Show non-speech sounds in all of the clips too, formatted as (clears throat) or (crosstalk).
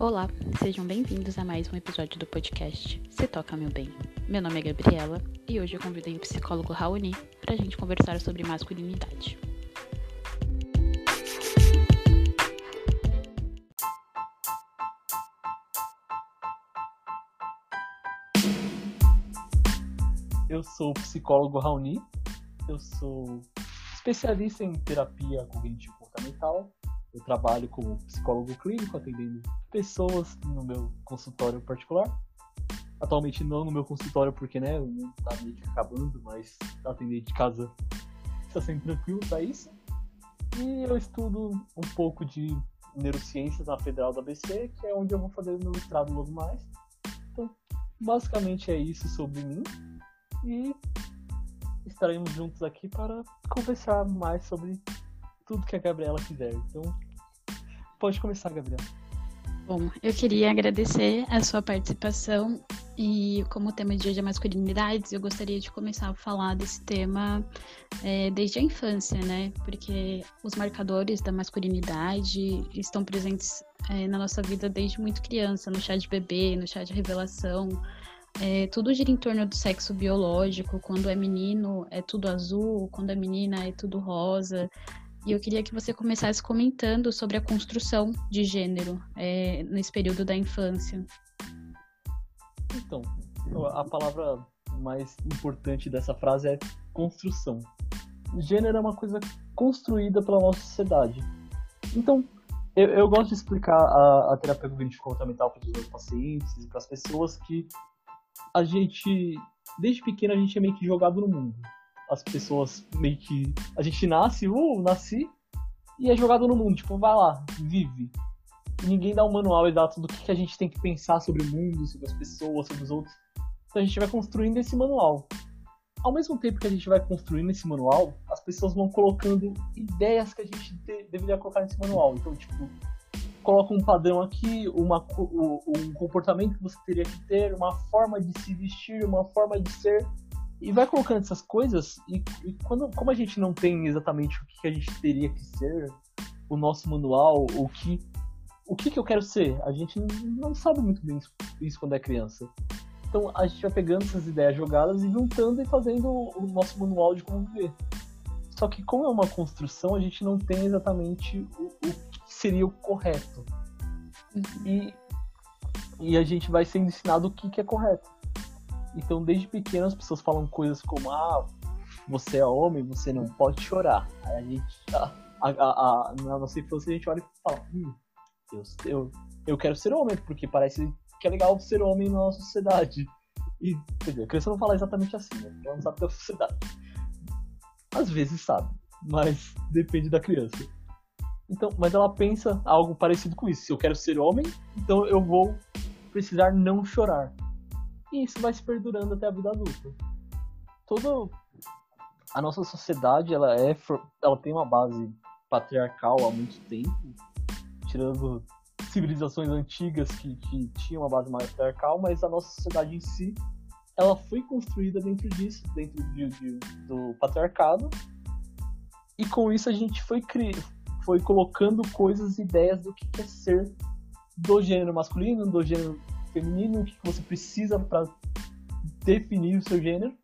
Olá, sejam bem-vindos a mais um episódio do podcast Se Toca Meu Bem. Meu nome é Gabriela e hoje eu convidei o psicólogo Raoni para a gente conversar sobre masculinidade. Eu sou o psicólogo Raoni, eu sou especialista em terapia cognitivo-comportamental eu trabalho como psicólogo clínico, atendendo pessoas no meu consultório particular. Atualmente não no meu consultório, porque né, o mundo tá meio que acabando, mas atender de casa está sendo tranquilo para isso. E eu estudo um pouco de neurociências na Federal da ABC, que é onde eu vou fazer o meu mestrado logo mais. Então, basicamente é isso sobre mim. E estaremos juntos aqui para conversar mais sobre tudo que a Gabriela quiser. Então, pode começar, Gabriela. Bom, eu queria agradecer a sua participação e como o tema de hoje é masculinidades, eu gostaria de começar a falar desse tema é, desde a infância, né? Porque os marcadores da masculinidade estão presentes é, na nossa vida desde muito criança, no chá de bebê, no chá de revelação. É, tudo gira em torno do sexo biológico. Quando é menino, é tudo azul. Quando é menina, é tudo rosa. E eu queria que você começasse comentando sobre a construção de gênero é, nesse período da infância. Então, a palavra mais importante dessa frase é construção. Gênero é uma coisa construída pela nossa sociedade. Então, eu, eu gosto de explicar a, a terapia cognitivo-comportamental para os meus pacientes e para as pessoas que a gente, desde pequeno, a gente é meio que jogado no mundo as pessoas meio que. A gente nasce, uh, nasci, e é jogado no mundo. Tipo, vai lá, vive. E ninguém dá um manual exato do que, que a gente tem que pensar sobre o mundo, sobre as pessoas, sobre os outros. Então a gente vai construindo esse manual. Ao mesmo tempo que a gente vai construindo esse manual, as pessoas vão colocando ideias que a gente de, deveria colocar nesse manual. Então, tipo, coloca um padrão aqui, uma, um comportamento que você teria que ter, uma forma de se vestir, uma forma de ser e vai colocando essas coisas e, e, quando, como a gente não tem exatamente o que, a gente teria que ser, o nosso manual, o que o que, que eu quero ser, a gente não sabe muito bem isso, isso quando é criança. Então a gente vai pegando essas ideias jogadas e juntando e fazendo o nosso manual de como viver. Só que como é uma construção, a gente não tem exatamente o, o que seria o correto. Uhum. E, e a gente vai sendo ensinado o que, que é correto. Então, desde pequeno, as pessoas falam coisas como: ah, você é homem, você não pode chorar. Aí a gente, a, a, a, na nossa infância, a gente olha e fala: hum, eu, eu, eu quero ser homem, porque parece que é legal ser homem na nossa sociedade. E, quer dizer, a criança não fala exatamente assim, né? Ela não sabe da sociedade. Às vezes sabe, mas depende da criança. Então, mas ela pensa algo parecido com isso. Se eu quero ser homem, então eu vou precisar não chorar. E isso vai se perdurando até a vida adulta. Toda a nossa sociedade, ela é ela tem uma base patriarcal há muito tempo, tirando civilizações antigas que, que tinham uma base patriarcal, mas a nossa sociedade em si, ela foi construída dentro disso, dentro de, de, do patriarcado, e com isso a gente foi cri... foi colocando coisas, ideias do que é ser do gênero masculino, do gênero feminino, o que você precisa para definir o seu gênero,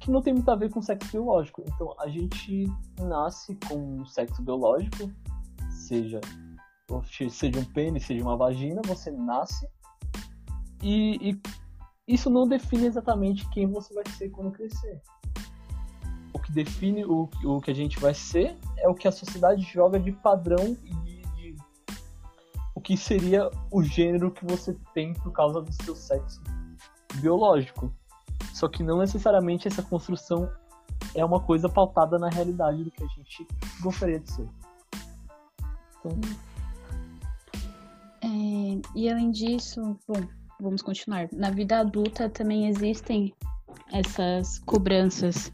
que não tem muito a ver com sexo biológico. Então, a gente nasce com um sexo biológico, seja seja um pênis, seja uma vagina, você nasce e, e isso não define exatamente quem você vai ser quando crescer. O que define o, o que a gente vai ser é o que a sociedade joga de padrão e que seria o gênero que você tem por causa do seu sexo biológico. Só que não necessariamente essa construção é uma coisa pautada na realidade do que a gente gostaria de ser. Então... É, e além disso, bom, vamos continuar. Na vida adulta também existem essas cobranças.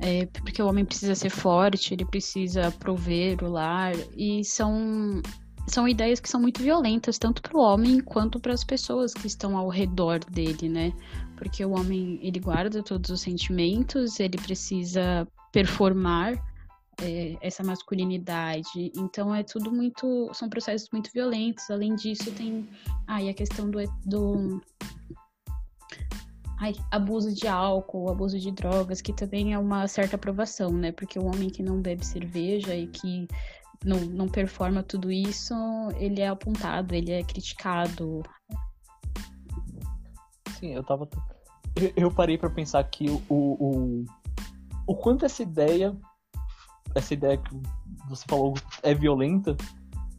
É, porque o homem precisa ser forte, ele precisa prover o lar, e são são ideias que são muito violentas, tanto para o homem quanto para as pessoas que estão ao redor dele, né? Porque o homem, ele guarda todos os sentimentos, ele precisa performar é, essa masculinidade. Então é tudo muito. São processos muito violentos. Além disso, tem ai, a questão do, do ai, abuso de álcool, abuso de drogas, que também é uma certa aprovação, né? Porque o homem que não bebe cerveja e que não, não performa tudo isso, ele é apontado, ele é criticado. Sim, eu tava. Eu parei para pensar que o, o, o quanto essa ideia, essa ideia que você falou é violenta,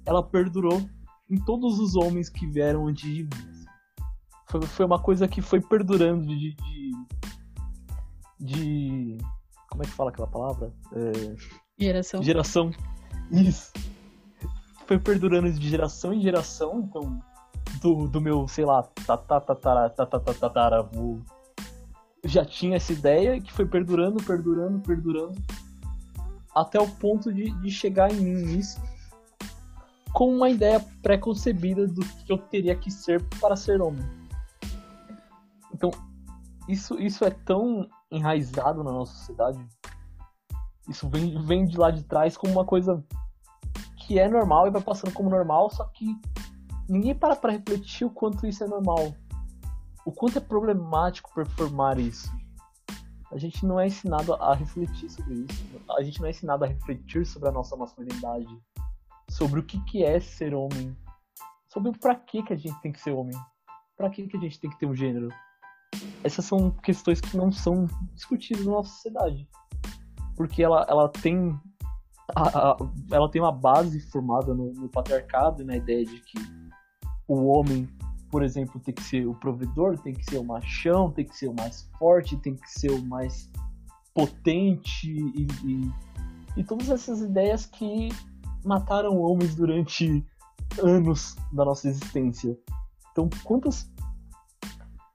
ela perdurou em todos os homens que vieram antes de mim. Foi, foi uma coisa que foi perdurando de, de, de. Como é que fala aquela palavra? É... Geração. Geração. Isso. Foi perdurando de geração em geração, então. Do, do meu, sei lá, tataravô. Já tinha essa ideia que foi perdurando, perdurando, perdurando. Até o ponto de, de chegar em mim nisso com uma ideia pré-concebida do que eu teria que ser para ser homem. Então, isso, isso é tão enraizado na nossa sociedade. Isso vem, vem de lá de trás como uma coisa que é normal e vai passando como normal, só que ninguém para para refletir o quanto isso é normal. O quanto é problemático performar isso. A gente não é ensinado a refletir sobre isso. A gente não é ensinado a refletir sobre a nossa masculinidade. Sobre o que, que é ser homem. Sobre para que, que a gente tem que ser homem. Para que, que a gente tem que ter um gênero essas são questões que não são discutidas na nossa sociedade. Porque ela, ela tem. A, a, ela tem uma base formada no, no patriarcado e na ideia de que o homem, por exemplo, tem que ser o provedor, tem que ser o machão, tem que ser o mais forte, tem que ser o mais potente e, e, e todas essas ideias que mataram homens durante anos da nossa existência. Então, quantas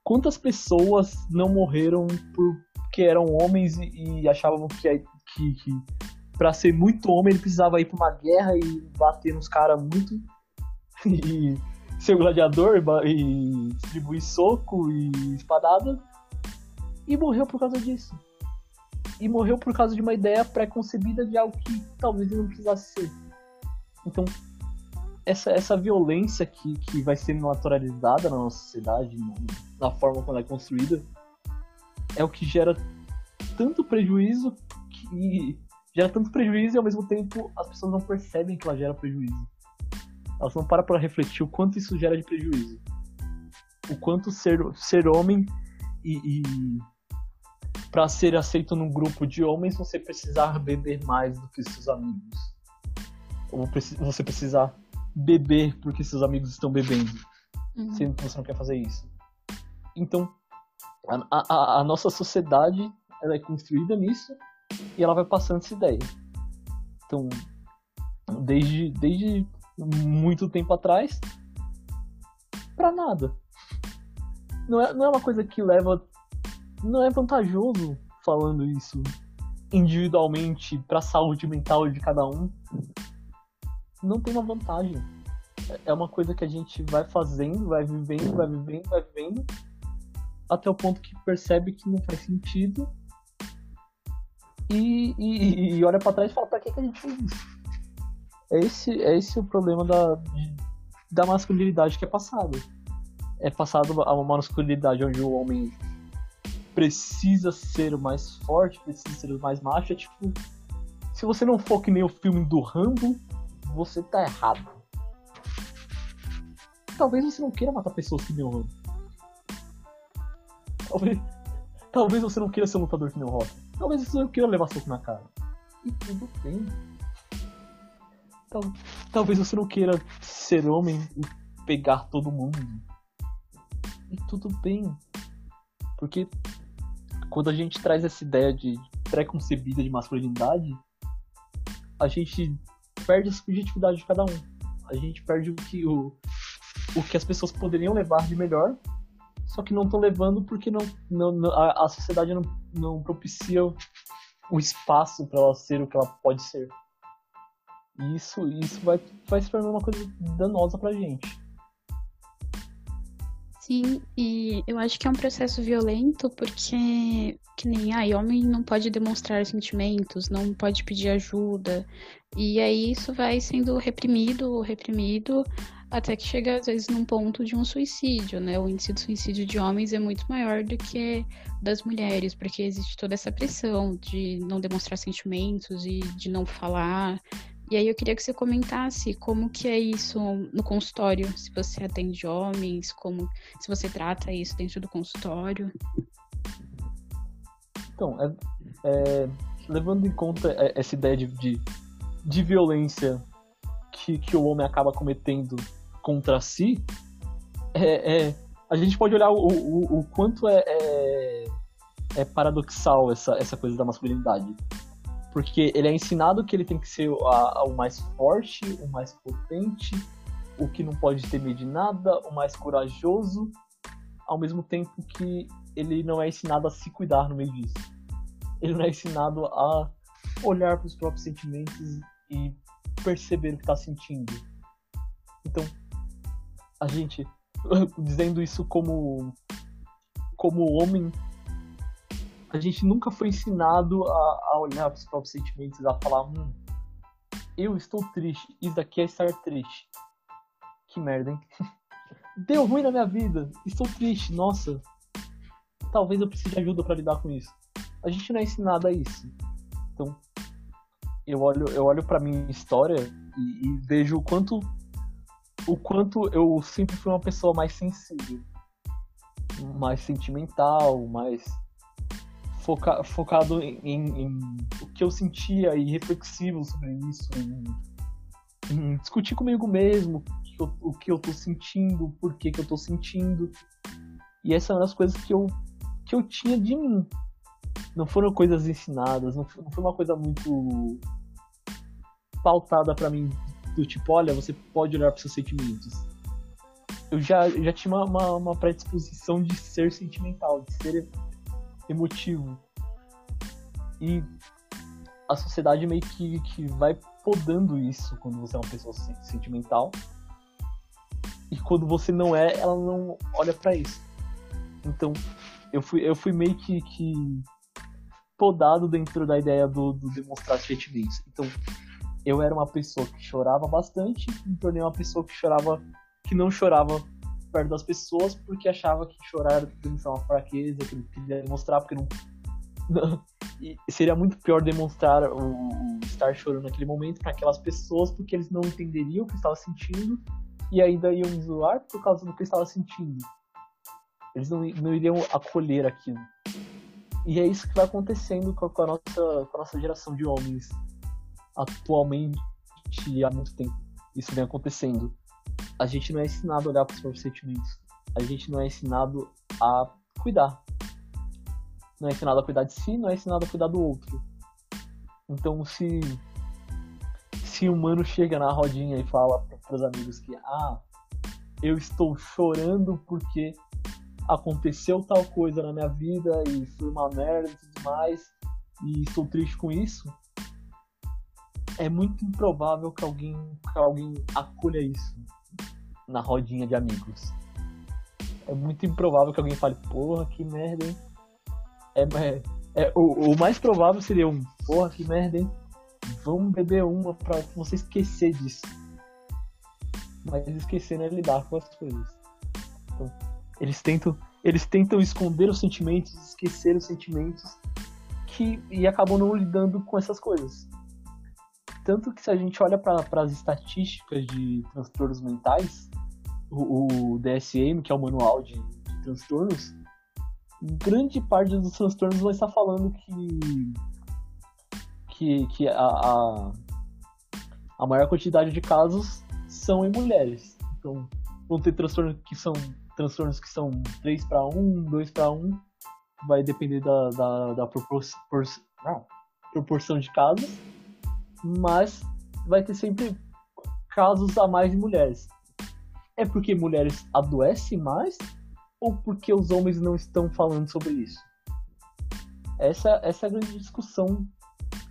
quantas pessoas não morreram porque eram homens e, e achavam que, que, que para ser muito homem ele precisava ir para uma guerra e bater nos caras muito. (laughs) E ser gladiador e distribuir soco e espadada. E morreu por causa disso. E morreu por causa de uma ideia pré-concebida de algo que talvez ele não precisasse ser. Então essa, essa violência que, que vai sendo naturalizada na nossa sociedade, na, na forma como ela é construída, é o que gera tanto prejuízo que gera tanto prejuízo e ao mesmo tempo as pessoas não percebem que ela gera prejuízo. Elas não param para refletir o quanto isso gera de prejuízo. O quanto ser, ser homem e, e para ser aceito num grupo de homens você precisar beber mais do que seus amigos. Ou você precisar beber porque seus amigos estão bebendo, uhum. sendo que você não quer fazer isso. Então, a, a, a, nossa sociedade ela é construída nisso e ela vai passando essa ideia. Então, desde, desde muito tempo atrás, para nada. Não é, não é uma coisa que leva. Não é vantajoso falando isso individualmente para a saúde mental de cada um não tem uma vantagem. É uma coisa que a gente vai fazendo, vai vivendo, vai vivendo, vai vivendo, até o ponto que percebe que não faz sentido e, e, e olha para trás e fala: pra que, que a gente fez isso? É esse, é esse o problema da, da masculinidade que é passado. É passado a uma masculinidade onde o homem precisa ser mais forte, precisa ser mais macho. É tipo, se você não for que nem o filme do Rambo, você tá errado. Talvez você não queira matar pessoas que nem o Rambo. Talvez, talvez você não queira ser um lutador que nem o Rock. Talvez você não queira levar soco na cara. E tudo bem. Tal, talvez você não queira ser homem e pegar todo mundo. E tudo bem. Porque quando a gente traz essa ideia de pré-concebida de masculinidade, a gente perde a subjetividade de cada um. A gente perde o que, o, o que as pessoas poderiam levar de melhor, só que não estão levando porque não, não, a, a sociedade não, não propicia o espaço para ela ser o que ela pode ser. E isso, isso vai, vai se tornar uma coisa danosa pra gente. Sim, e eu acho que é um processo violento porque, que nem, ai, homem não pode demonstrar sentimentos, não pode pedir ajuda. E aí isso vai sendo reprimido, reprimido, até que chega às vezes num ponto de um suicídio, né? O índice de suicídio de homens é muito maior do que das mulheres, porque existe toda essa pressão de não demonstrar sentimentos e de não falar. E aí eu queria que você comentasse como que é isso no consultório, se você atende homens, como se você trata isso dentro do consultório. Então, é, é, levando em conta essa ideia de, de, de violência que, que, o homem acaba cometendo contra si, é, é a gente pode olhar o, o, o quanto é, é, é paradoxal essa, essa coisa da masculinidade porque ele é ensinado que ele tem que ser a, a, o mais forte, o mais potente, o que não pode ter medo de nada, o mais corajoso, ao mesmo tempo que ele não é ensinado a se cuidar no meio disso. Ele não é ensinado a olhar para os próprios sentimentos e perceber o que está sentindo. Então, a gente (laughs) dizendo isso como como homem a gente nunca foi ensinado a, a olhar para os próprios sentimentos, a falar, hum, eu estou triste, isso daqui é estar triste. Que merda, hein? (laughs) Deu ruim na minha vida, estou triste, nossa. Talvez eu precise de ajuda para lidar com isso. A gente não é ensinado a isso. Então, eu olho, eu olho para minha história e, e vejo o quanto o quanto eu sempre fui uma pessoa mais sensível, mais sentimental, mais foca, focado em, em, em, o que eu sentia e reflexivo sobre isso, em, em discutir comigo mesmo o que, eu, tô sentindo, por que, que eu tô sentindo. E essa é uma das coisas que eu, que eu tinha de mim. Não foram coisas ensinadas, não foi uma coisa muito pautada para mim, do tipo, olha, você pode olhar para seus sentimentos. Eu já, já tinha uma, uma, predisposição de ser sentimental, de ser emotivo. E a sociedade meio que, que vai podando isso quando você é uma pessoa sentimental. E quando você não é, ela não olha para isso. Então, eu fui, eu fui meio que, que podado dentro da ideia do, do demonstrar sentimentos. Então, eu era uma pessoa que chorava bastante, me tornei uma pessoa que chorava, que não chorava perto das pessoas porque achava que chorar era uma fraqueza, que não queria demonstrar, porque não. (laughs) e seria muito pior demonstrar o, estar chorando naquele momento para aquelas pessoas porque eles não entenderiam o que estava sentindo e ainda iam me zoar por causa do que eu estava sentindo. Eles não, não iriam acolher aquilo. E é isso que vai acontecendo com a nossa, com a nossa geração de homens atualmente há muito tempo. Isso vem acontecendo a gente não é ensinado a olhar para os próprios sentimentos. A gente não é ensinado a cuidar. Não é ensinado a cuidar de si, não é ensinado a cuidar do outro. Então, se se um mano chega na rodinha e fala para os amigos que ah, eu estou chorando porque aconteceu tal coisa na minha vida e foi uma merda e tudo mais e estou triste com isso, é muito improvável que alguém, que alguém acolha isso na rodinha de amigos. É muito improvável que alguém fale, porra, que merda, hein? É, é, é o, o, mais provável seria um, porra, que merda, hein? Vamos beber uma pra você esquecer disso. Mas esquecer não é lidar com as coisas. Então, eles tentam, eles tentam esconder os sentimentos, esquecer os sentimentos, que, e acabam não lidando com essas coisas. Tanto que se a gente olha para as estatísticas de transtornos mentais, o, o, DSM, que é o manual de, de, transtornos, grande parte dos transtornos vai estar falando que que, que a, a, a maior quantidade de casos são em mulheres. Então, vão ter transtornos que são transtornos que são 3 para 1, 2 para 1, vai depender da, da, da propor, não, proporção de casos mas vai ter sempre casos a mais de mulheres. É porque mulheres adoecem mais ou porque os homens não estão falando sobre isso? Essa, essa é a grande discussão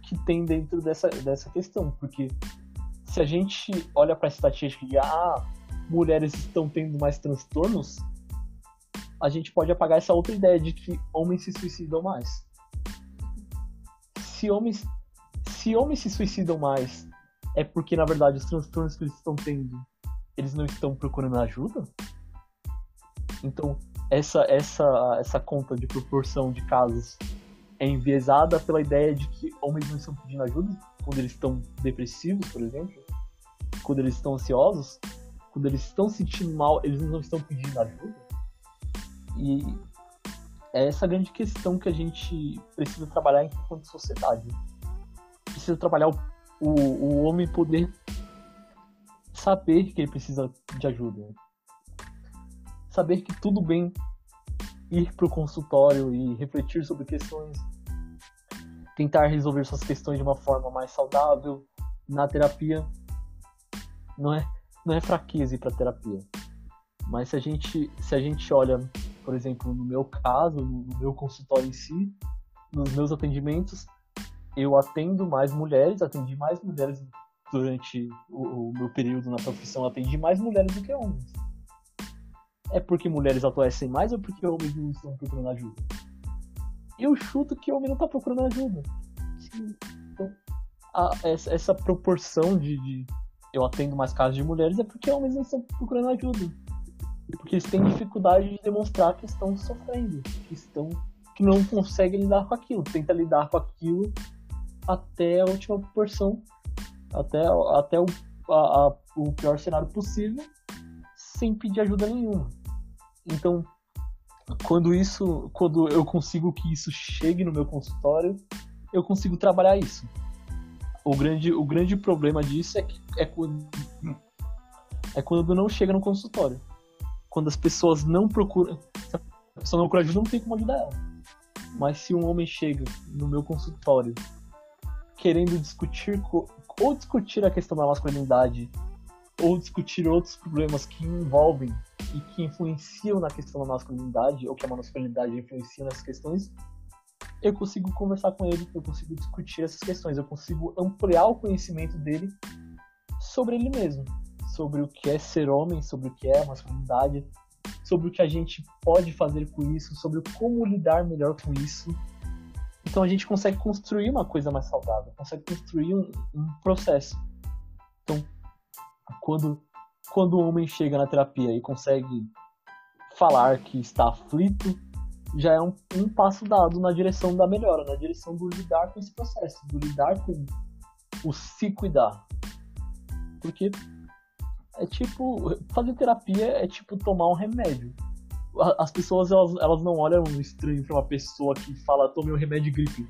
que tem dentro dessa, dessa questão, porque se a gente olha para a estatística de ah, mulheres estão tendo mais transtornos, a gente pode apagar essa outra ideia de que homens se suicidam mais. Se homens, se homens se suicidam mais, é porque na verdade os transtornos que eles estão tendo, eles não estão procurando ajuda? Então, essa essa essa conta de proporção de casos é enviesada pela ideia de que homens não estão pedindo ajuda quando eles estão depressivos, por exemplo, quando eles estão ansiosos, quando eles estão sentindo mal, eles não estão pedindo ajuda. E é essa grande questão que a gente precisa trabalhar enquanto sociedade. Precisa trabalhar o, o, homem poder saber que ele precisa de ajuda. Saber que tudo bem ir para o consultório e refletir sobre questões, tentar resolver suas questões de uma forma mais saudável na terapia. Não é, não é fraqueza ir para terapia. Mas se a gente, se a gente olha por exemplo, no meu caso, no meu consultório em si, nos meus atendimentos, eu atendo mais mulheres, atendi mais mulheres durante o, o meu período na profissão, atendi mais mulheres do que homens. É porque mulheres adoecem mais ou porque homens não estão procurando ajuda? Eu chuto que homem não está procurando ajuda. Então, a, essa, essa, proporção de, de eu atendo mais casos de mulheres é porque homens não estão procurando ajuda porque eles têm dificuldade de demonstrar que estão sofrendo, que estão que não conseguem lidar com aquilo, tenta lidar com aquilo até a última proporção, até, até o, a, a, o pior cenário possível, sem pedir ajuda nenhuma. Então, quando isso, quando eu consigo que isso chegue no meu consultório, eu consigo trabalhar isso. O grande, o grande problema disso é, que, é quando é quando não chega no consultório quando as pessoas não procuram. Se a pessoa não procura ajuda, não tem como ajudar ela. Mas se um homem chega no meu consultório querendo discutir ou discutir a questão da masculinidade ou discutir outros problemas que envolvem e que influenciam na questão da masculinidade ou que a masculinidade influencia nessas questões, eu consigo conversar com ele, eu consigo discutir essas questões, eu consigo ampliar o conhecimento dele sobre ele mesmo sobre o que é ser homem, sobre o que é masculinidade, sobre o que a gente pode fazer com isso, sobre como lidar melhor com isso. Então a gente consegue construir uma coisa mais saudável, consegue construir um, um processo. Então, quando, quando o homem chega na terapia e consegue falar que está aflito, já é um, um passo dado na direção da melhora, na direção do lidar com esse processo, do lidar com o se cuidar. Porque é tipo. Fazer terapia é tipo tomar um remédio. As pessoas elas, elas não olham estranho pra uma pessoa que fala tome um remédio de gripe.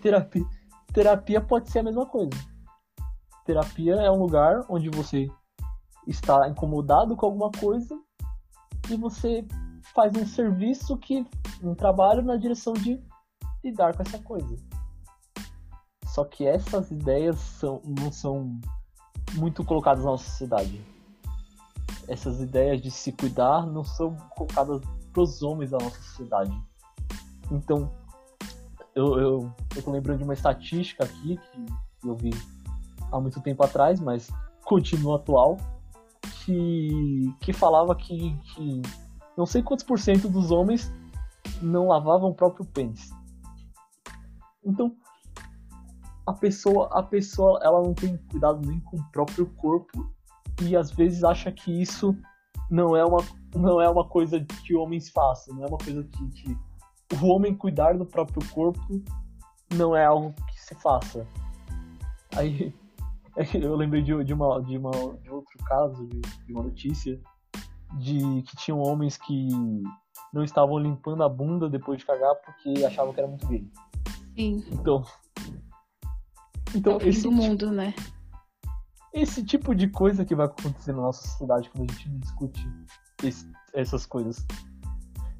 Terapia, terapia pode ser a mesma coisa. Terapia é um lugar onde você está incomodado com alguma coisa e você faz um serviço que um trabalho na direção de lidar com essa coisa. Só que essas ideias são, não são muito colocadas na nossa sociedade. Essas ideias de se cuidar não são colocadas para os homens da nossa sociedade. Então, eu, eu, eu tô lembrando de uma estatística aqui que eu vi há muito tempo atrás, mas continua atual, que, que falava que, que não sei quantos por cento dos homens não lavavam o próprio pênis. Então, a pessoa, a pessoa ela não tem cuidado nem com o próprio corpo e às vezes acha que isso não é uma, não é uma coisa que homens façam, não é uma coisa que, que o homem cuidar do próprio corpo não é algo que se faça. Aí (laughs) eu lembrei de, de, uma, de, uma, de outro caso, de, de uma notícia, de que tinham homens que não estavam limpando a bunda depois de cagar porque achavam que era muito gay. Sim. Então, então, é o fim esse do mundo, tipo, né? Esse tipo de coisa que vai acontecer na nossa sociedade quando a gente discute esse, essas coisas.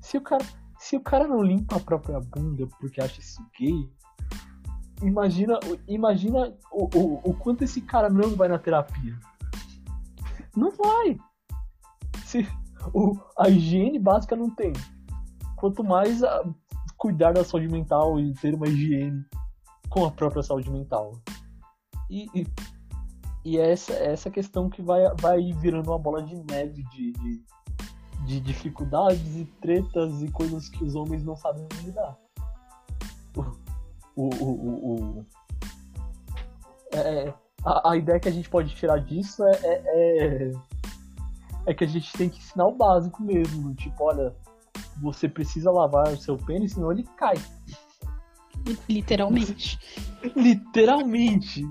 Se o cara, se o cara não limpa a própria bunda porque acha isso gay, imagina, imagina o, o, o quanto esse cara não vai na terapia. Não vai. Se o, a higiene básica não tem. Quanto mais a, cuidar da saúde mental e ter uma higiene com a própria saúde mental. E, e, e é essa, é essa questão que vai, vai virando uma bola de neve de, de, de dificuldades e tretas e coisas que os homens não sabem lidar. O, o, o, o é, a, a, ideia que a gente pode tirar disso é, é, é, é, que a gente tem que ensinar o básico mesmo. Tipo, olha, você precisa lavar o seu pênis, senão ele cai. Literalmente. Literalmente.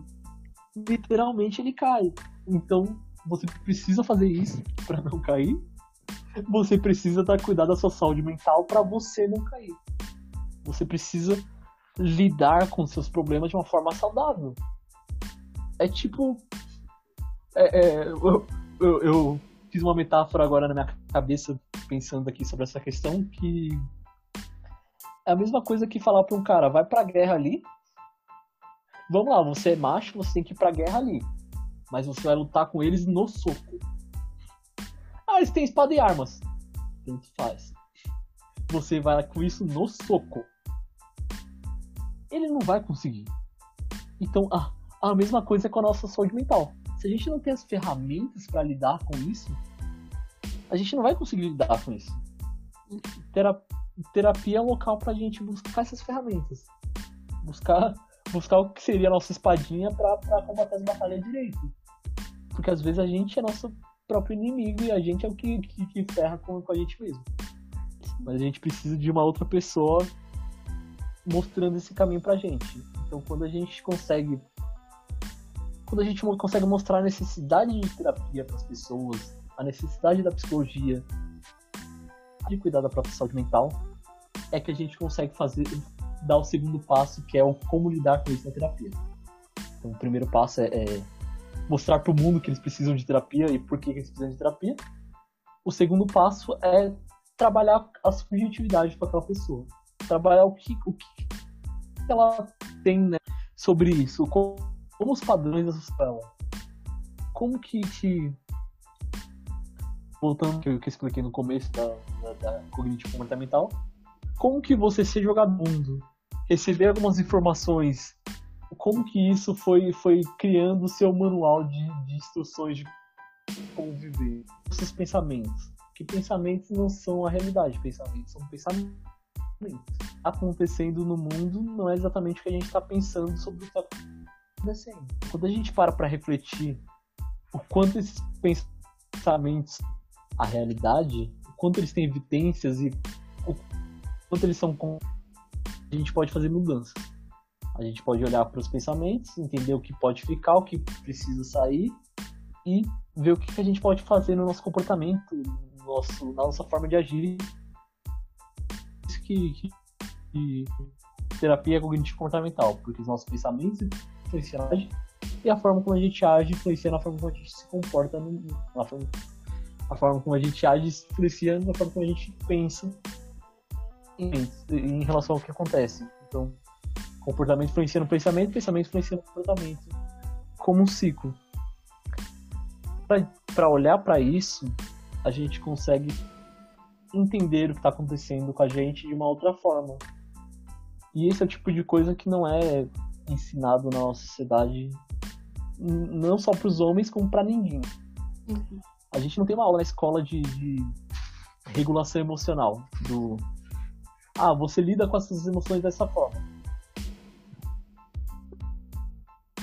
Literalmente ele cai. Então, você precisa fazer isso para não cair. Você precisa dar cuidado da sua saúde mental para você não cair. Você precisa lidar com seus problemas de uma forma saudável. É tipo. É, é, eu, eu, eu, fiz uma metáfora agora na minha cabeça, pensando aqui sobre essa questão, que é a mesma coisa que falar pra um cara, vai pra guerra ali. Vamos lá, você é macho, você tem que ir pra guerra ali. Mas você vai lutar com eles no soco. Ah, eles têm espada e armas. Tanto faz. Você vai com isso no soco. Ele não vai conseguir. Então, ah, a mesma coisa com a nossa saúde mental. Se a gente não tem as ferramentas para lidar com isso, a gente não vai conseguir lidar com isso. Terapia é um local para a gente buscar essas ferramentas. Buscar, buscar o que seria a nossa espadinha para combater as batalhas direito. Porque às vezes a gente é nosso próprio inimigo e a gente é o que, que, que ferra com, com a gente mesmo. Mas a gente precisa de uma outra pessoa mostrando esse caminho pra gente. Então quando a gente consegue quando a gente consegue mostrar a necessidade de terapia para as pessoas, a necessidade da psicologia, de cuidar da própria saúde mental, é que a gente consegue fazer dar o segundo passo, que é o como lidar com isso na terapia. Então, o primeiro passo é, é mostrar para o mundo que eles precisam de terapia e por que eles precisam de terapia. O segundo passo é trabalhar a subjetividade com aquela pessoa. Trabalhar o que, o que ela tem né, sobre isso, como como os padrões dessa escola. Como que, que voltando que eu, que eu expliquei no começo da, da, da cognitivo comportamental, como que você no mundo, receber algumas informações, como que isso foi, foi criando o seu manual de, de instruções de como viver, seus pensamentos. Que pensamentos não são a realidade, pensamentos são pensamentos. Acontecendo no mundo não é exatamente o que a gente está pensando sobre o que está acontecendo. Quando a gente para para refletir o quanto esses pensamentos, a realidade, o quanto eles têm evidências e o quanto eles são a gente pode fazer mudanças. A gente pode olhar para os pensamentos, entender o que pode ficar, o que precisa sair e ver o que a gente pode fazer no nosso comportamento, no nosso, na nossa forma de agir. Isso que, que, que terapia cognitivo comportamental, porque os nossos pensamentos influencia e a forma como a gente age influencia na forma como a gente se comporta, no, na forma, a forma como a gente age influencia na forma como a gente pensa em, relação ao que acontece. Então, comportamento influencia no pensamento, pensamento influencia no comportamento, como um ciclo. Para olhar para isso, a gente consegue entender o que está acontecendo com a gente de uma outra forma. E esse é o tipo de coisa que não é ensinado na nossa sociedade, não só para os homens, como para ninguém. Uhum. A gente não tem uma aula na escola de, de, regulação emocional, do ah, você lida com essas emoções dessa forma.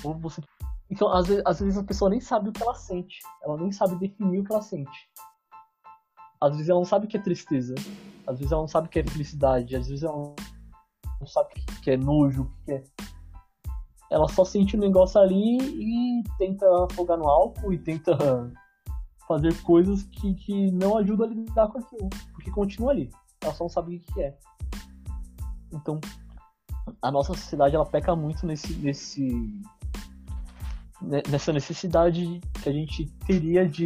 Ou você... Então, às vezes, às vezes a pessoa nem sabe o que ela sente, ela nem sabe definir o que ela sente. Às vezes ela não sabe o que é tristeza, às vezes ela não sabe o que é felicidade, às vezes ela não sabe o que é nojo, o que é ela só sente o negócio ali e tenta afogar no álcool e tenta fazer coisas que, que não ajudam a lidar com aquilo, porque continua ali. Ela só não sabe o que é. Então, a nossa sociedade ela peca muito nesse, nesse nessa necessidade que a gente teria de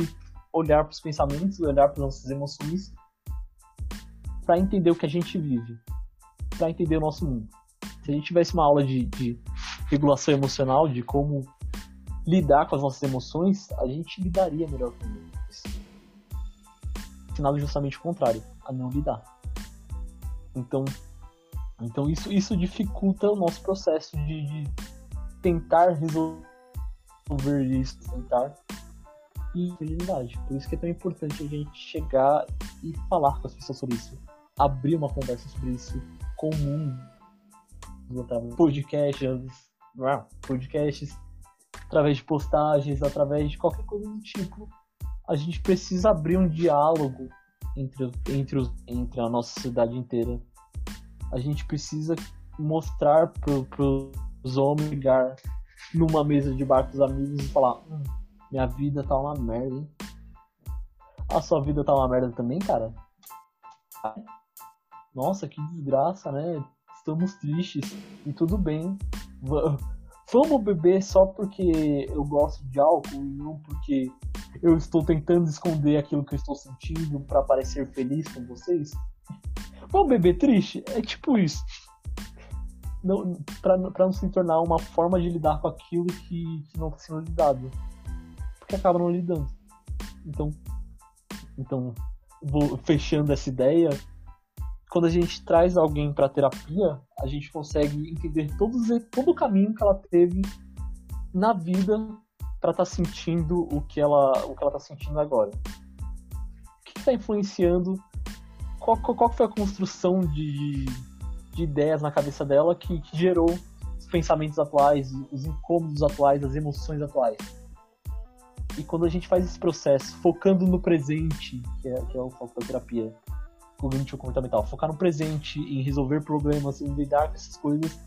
olhar para os pensamentos, olhar para nossas emoções, para entender o que a gente vive, para entender o nosso mundo. Se a gente tivesse uma aula de, de regulação emocional, de como lidar com as nossas emoções, a gente lidaria melhor com eles. Ensinado justamente o contrário, a não lidar. Então, então isso, isso dificulta o nosso processo de, de tentar resolver isso, tentar. e feminilidade. Por isso que é tão importante a gente chegar e falar com as pessoas sobre isso. Abrir uma conversa sobre isso comum. Podcasts, podcasts, através de postagens, através de qualquer coisa do tipo. A gente precisa abrir um diálogo entre, entre, os, entre a nossa sociedade inteira. A gente precisa mostrar para os homens ligar numa mesa de bar com os amigos e falar: hum, minha vida tá uma merda, hein? A sua vida tá uma merda também, cara? Nossa, que desgraça, né? Estamos tristes e tudo bem. Vamos beber só porque eu gosto de álcool e não porque eu estou tentando esconder aquilo que eu estou sentindo para parecer feliz com vocês? Vamos beber triste? É tipo isso. Não, pra, pra não se tornar uma forma de lidar com aquilo que, que não está sendo lidado que acaba não lidando. Então, então vou fechando essa ideia. Quando a gente traz alguém para terapia, a gente consegue entender todos, todo o caminho que ela teve na vida para estar tá sentindo o que ela o que ela tá sentindo agora. O que está influenciando? Qual, qual, foi a construção de, de ideias na cabeça dela que, que gerou os pensamentos atuais, os incômodos atuais, as emoções atuais? E quando a gente faz esse processo focando no presente, que é, que é o foco da terapia cognitivo-comportamental, focar no presente, em resolver problemas, em lidar com essas coisas,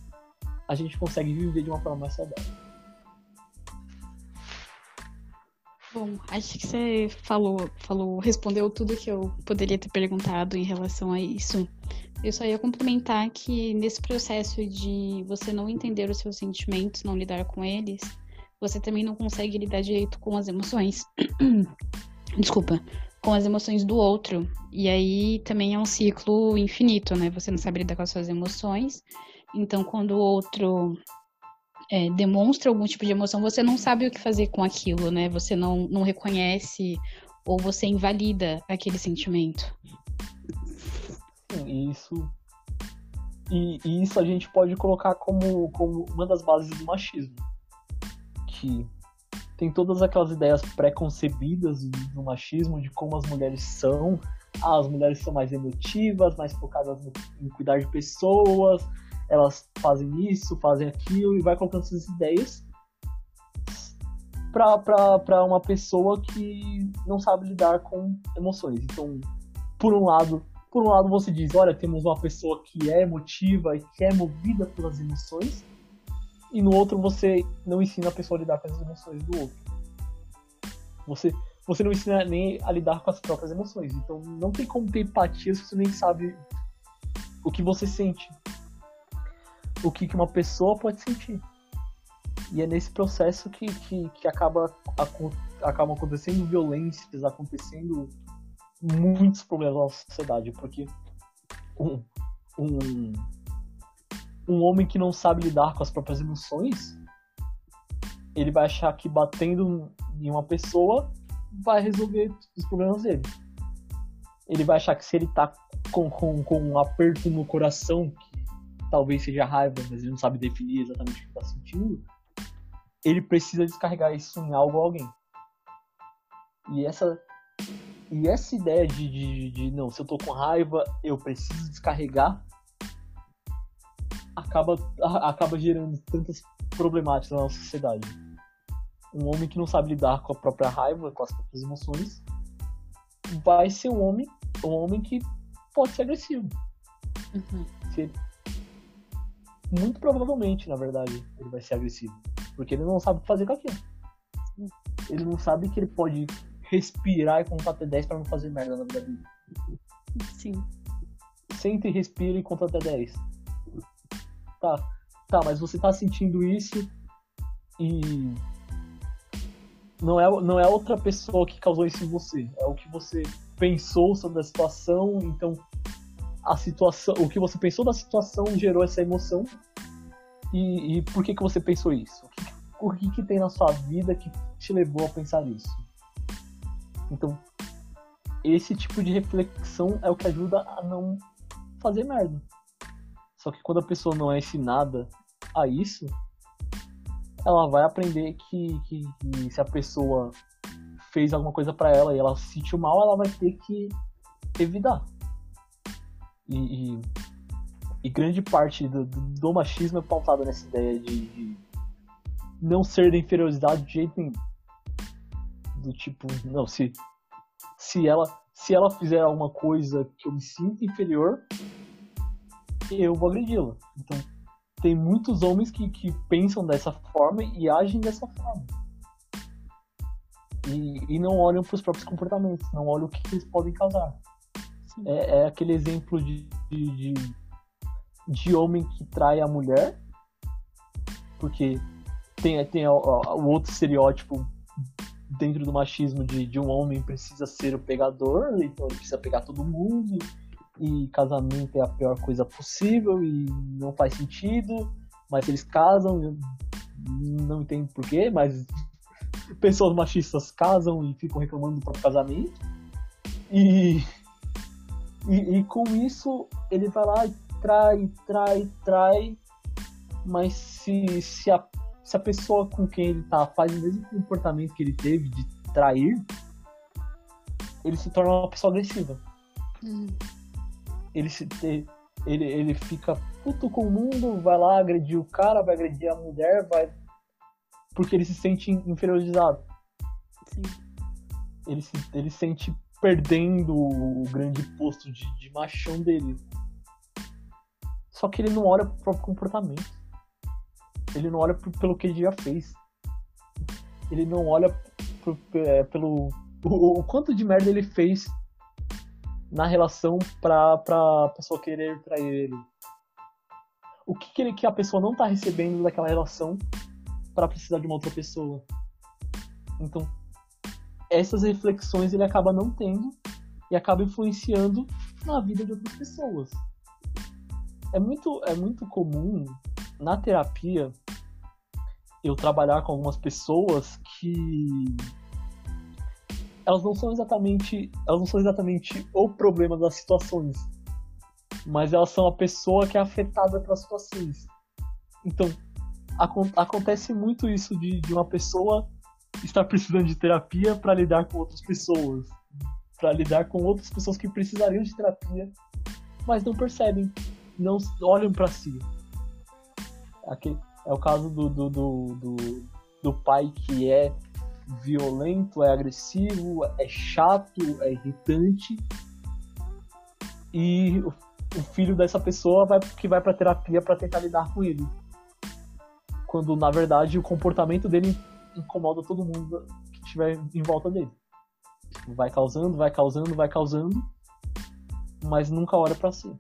a gente consegue viver de uma forma mais saudável. Bom, acho que você falou, falou, respondeu tudo que eu poderia ter perguntado em relação a isso. Eu só ia complementar que nesse processo de você não entender os seus sentimentos, não lidar com eles, você também não consegue lidar direito com as emoções. (clears throat) Desculpa. Com as emoções do outro. E aí também é um ciclo infinito, né? Você não sabe lidar com as suas emoções. Então, quando o outro é, demonstra algum tipo de emoção, você não sabe o que fazer com aquilo, né? Você não, não reconhece ou você invalida aquele sentimento. Isso. E, e isso a gente pode colocar como, como uma das bases do machismo que tem todas aquelas ideias pré-concebidas do machismo, de como as mulheres são. Ah, as mulheres são mais emotivas, mais focadas em cuidar de pessoas, elas fazem isso, fazem aquilo, e vai colocando essas ideias para uma pessoa que não sabe lidar com emoções. Então, por um lado, por um lado você diz, olha, temos uma pessoa que é emotiva e que é movida pelas emoções, e no outro você não ensina a pessoa a lidar com as emoções do outro. Você, você não ensina nem a lidar com as próprias emoções. Então não tem como ter empatia se você nem sabe o que você sente. O que, uma pessoa pode sentir. E é nesse processo que, que, que acaba, acabam acontecendo violências, acontecendo muitos problemas na sociedade. Porque um, um, um homem que não sabe lidar com as próprias emoções, ele vai achar que batendo em uma pessoa vai resolver os problemas dele. Ele vai achar que se ele tá com, com, com um aperto no coração, talvez seja raiva, mas ele não sabe definir exatamente o que tá sentindo, ele precisa descarregar isso em algo ou alguém. E essa e essa ideia de, de, de, não, se eu tô com raiva, eu preciso descarregar, acaba, acaba gerando tantas problemáticas na nossa sociedade. Um homem que não sabe lidar com a própria raiva, com as próprias emoções, vai ser um homem, um homem que pode ser agressivo. Uhum. Ele, muito provavelmente, na verdade, ele vai ser agressivo. Porque ele não sabe o que fazer com aquilo. Ele não sabe que ele pode respirar e contar até 10 para não fazer merda na vida dele. Sim. Sente, respira e conta até 10 tá, tá, mas você tá sentindo isso e não é, não é outra pessoa que causou isso em você, é o que você pensou sobre a situação, então a situação, o que você pensou da situação gerou essa emoção e, e por que que você pensou isso? O que, que que tem na sua vida que te levou a pensar isso? Então, esse tipo de reflexão é o que ajuda a não fazer merda. Só que quando a pessoa não é ensinada a isso, ela vai aprender que, que, que se a pessoa fez alguma coisa para ela e ela se sentiu mal, ela vai ter que evitar. E, e, e grande parte do, do, machismo é pautada nessa ideia de, de não ser da inferioridade de jeito nenhum. Do tipo, não, se, se ela se ela fizer alguma coisa que eu me sinta inferior, eu vou agredi-la. Então, tem muitos homens que, que pensam dessa forma e agem dessa forma. E, e não olham para os próprios comportamentos, não olham o que, que eles podem causar. É, é, aquele exemplo de, de, de, homem que trai a mulher, porque tem, tem o, o outro estereótipo dentro do machismo de, de um homem precisa ser o pegador, então ele precisa pegar todo mundo, e casamento é a pior coisa possível e não faz sentido, mas eles casam, não entendo porquê, mas (laughs) pessoas machistas casam e ficam reclamando do próprio casamento. E, e, e com isso ele vai lá e trai, trai, trai, mas se, se, a, se a pessoa com quem ele tá faz o mesmo comportamento que ele teve de trair, ele se torna uma pessoa agressiva. Uhum ele se ele, ele fica puto com o mundo, vai lá agredir o cara, vai agredir a mulher, vai. Porque ele se sente inferiorizado. Sim. Ele se, ele sente perdendo o grande posto de, de machão dele. Só que ele não olha pro próprio comportamento. Ele não olha pro, pelo que ele já fez. Ele não olha pro, é, pelo. O, o quanto de merda ele fez na relação pra, pra pessoa querer trair ele? O que, que, ele, que a pessoa não tá recebendo daquela relação para precisar de uma outra pessoa? Então, essas reflexões ele acaba não tendo e acaba influenciando na vida de outras pessoas. É muito, é muito comum na terapia eu trabalhar com algumas pessoas que elas não são exatamente elas não são exatamente o problema das situações mas elas são a pessoa que é afetada pelas situações então acontece muito isso de, de uma pessoa estar precisando de terapia para lidar com outras pessoas para lidar com outras pessoas que precisariam de terapia mas não percebem não olham para si Aqui é o caso do, do, do, do, do pai que é violento, é agressivo, é chato, é irritante. E o, o filho dessa pessoa vai, que vai pra terapia para tentar lidar com ele. Quando na verdade o comportamento dele incomoda todo mundo que estiver em volta dele. Vai causando, vai causando, vai causando, mas nunca olha para si.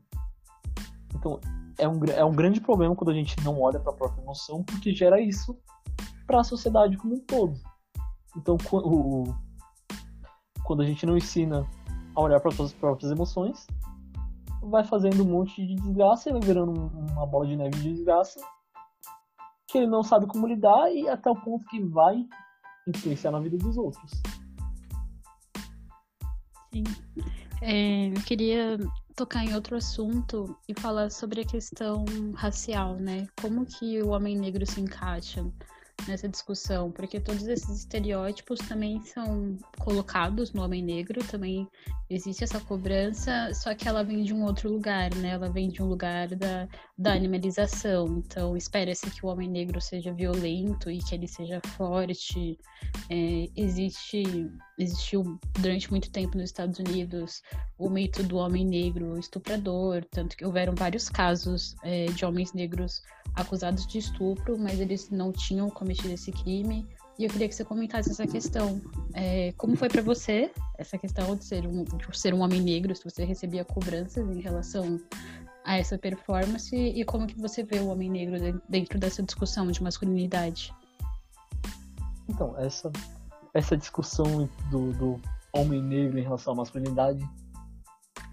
Então, é um, é um grande problema quando a gente não olha para a própria emoção, porque gera isso para a sociedade como um todo. Então, o, quando a gente não ensina a olhar para suas próprias emoções, vai fazendo um monte de desgraça e vai virando uma bola de neve de desgraça que ele não sabe como lidar e até o ponto que vai influenciar na vida dos outros. Sim. É, eu queria tocar em outro assunto e falar sobre a questão racial, né? Como que o homem negro se encaixa nessa discussão, porque todos esses estereótipos também são colocados no homem negro, também existe essa cobrança, só que ela vem de um outro lugar, né? Ela vem de um lugar da, da animalização. Então, espera-se que o homem negro seja violento e que ele seja forte. É, existe, existiu durante muito tempo nos Estados Unidos o mito do homem negro estuprador, tanto que houveram vários casos é, de homens negros acusados de estupro, mas eles não tinham cometido esse crime. E eu queria que você comentasse essa questão. É, como foi para você essa questão de ser, um, de ser um homem negro, se você recebia cobranças em relação a essa performance e como que você vê o homem negro dentro dessa discussão de masculinidade? Então, essa, essa discussão do, do homem negro em relação à masculinidade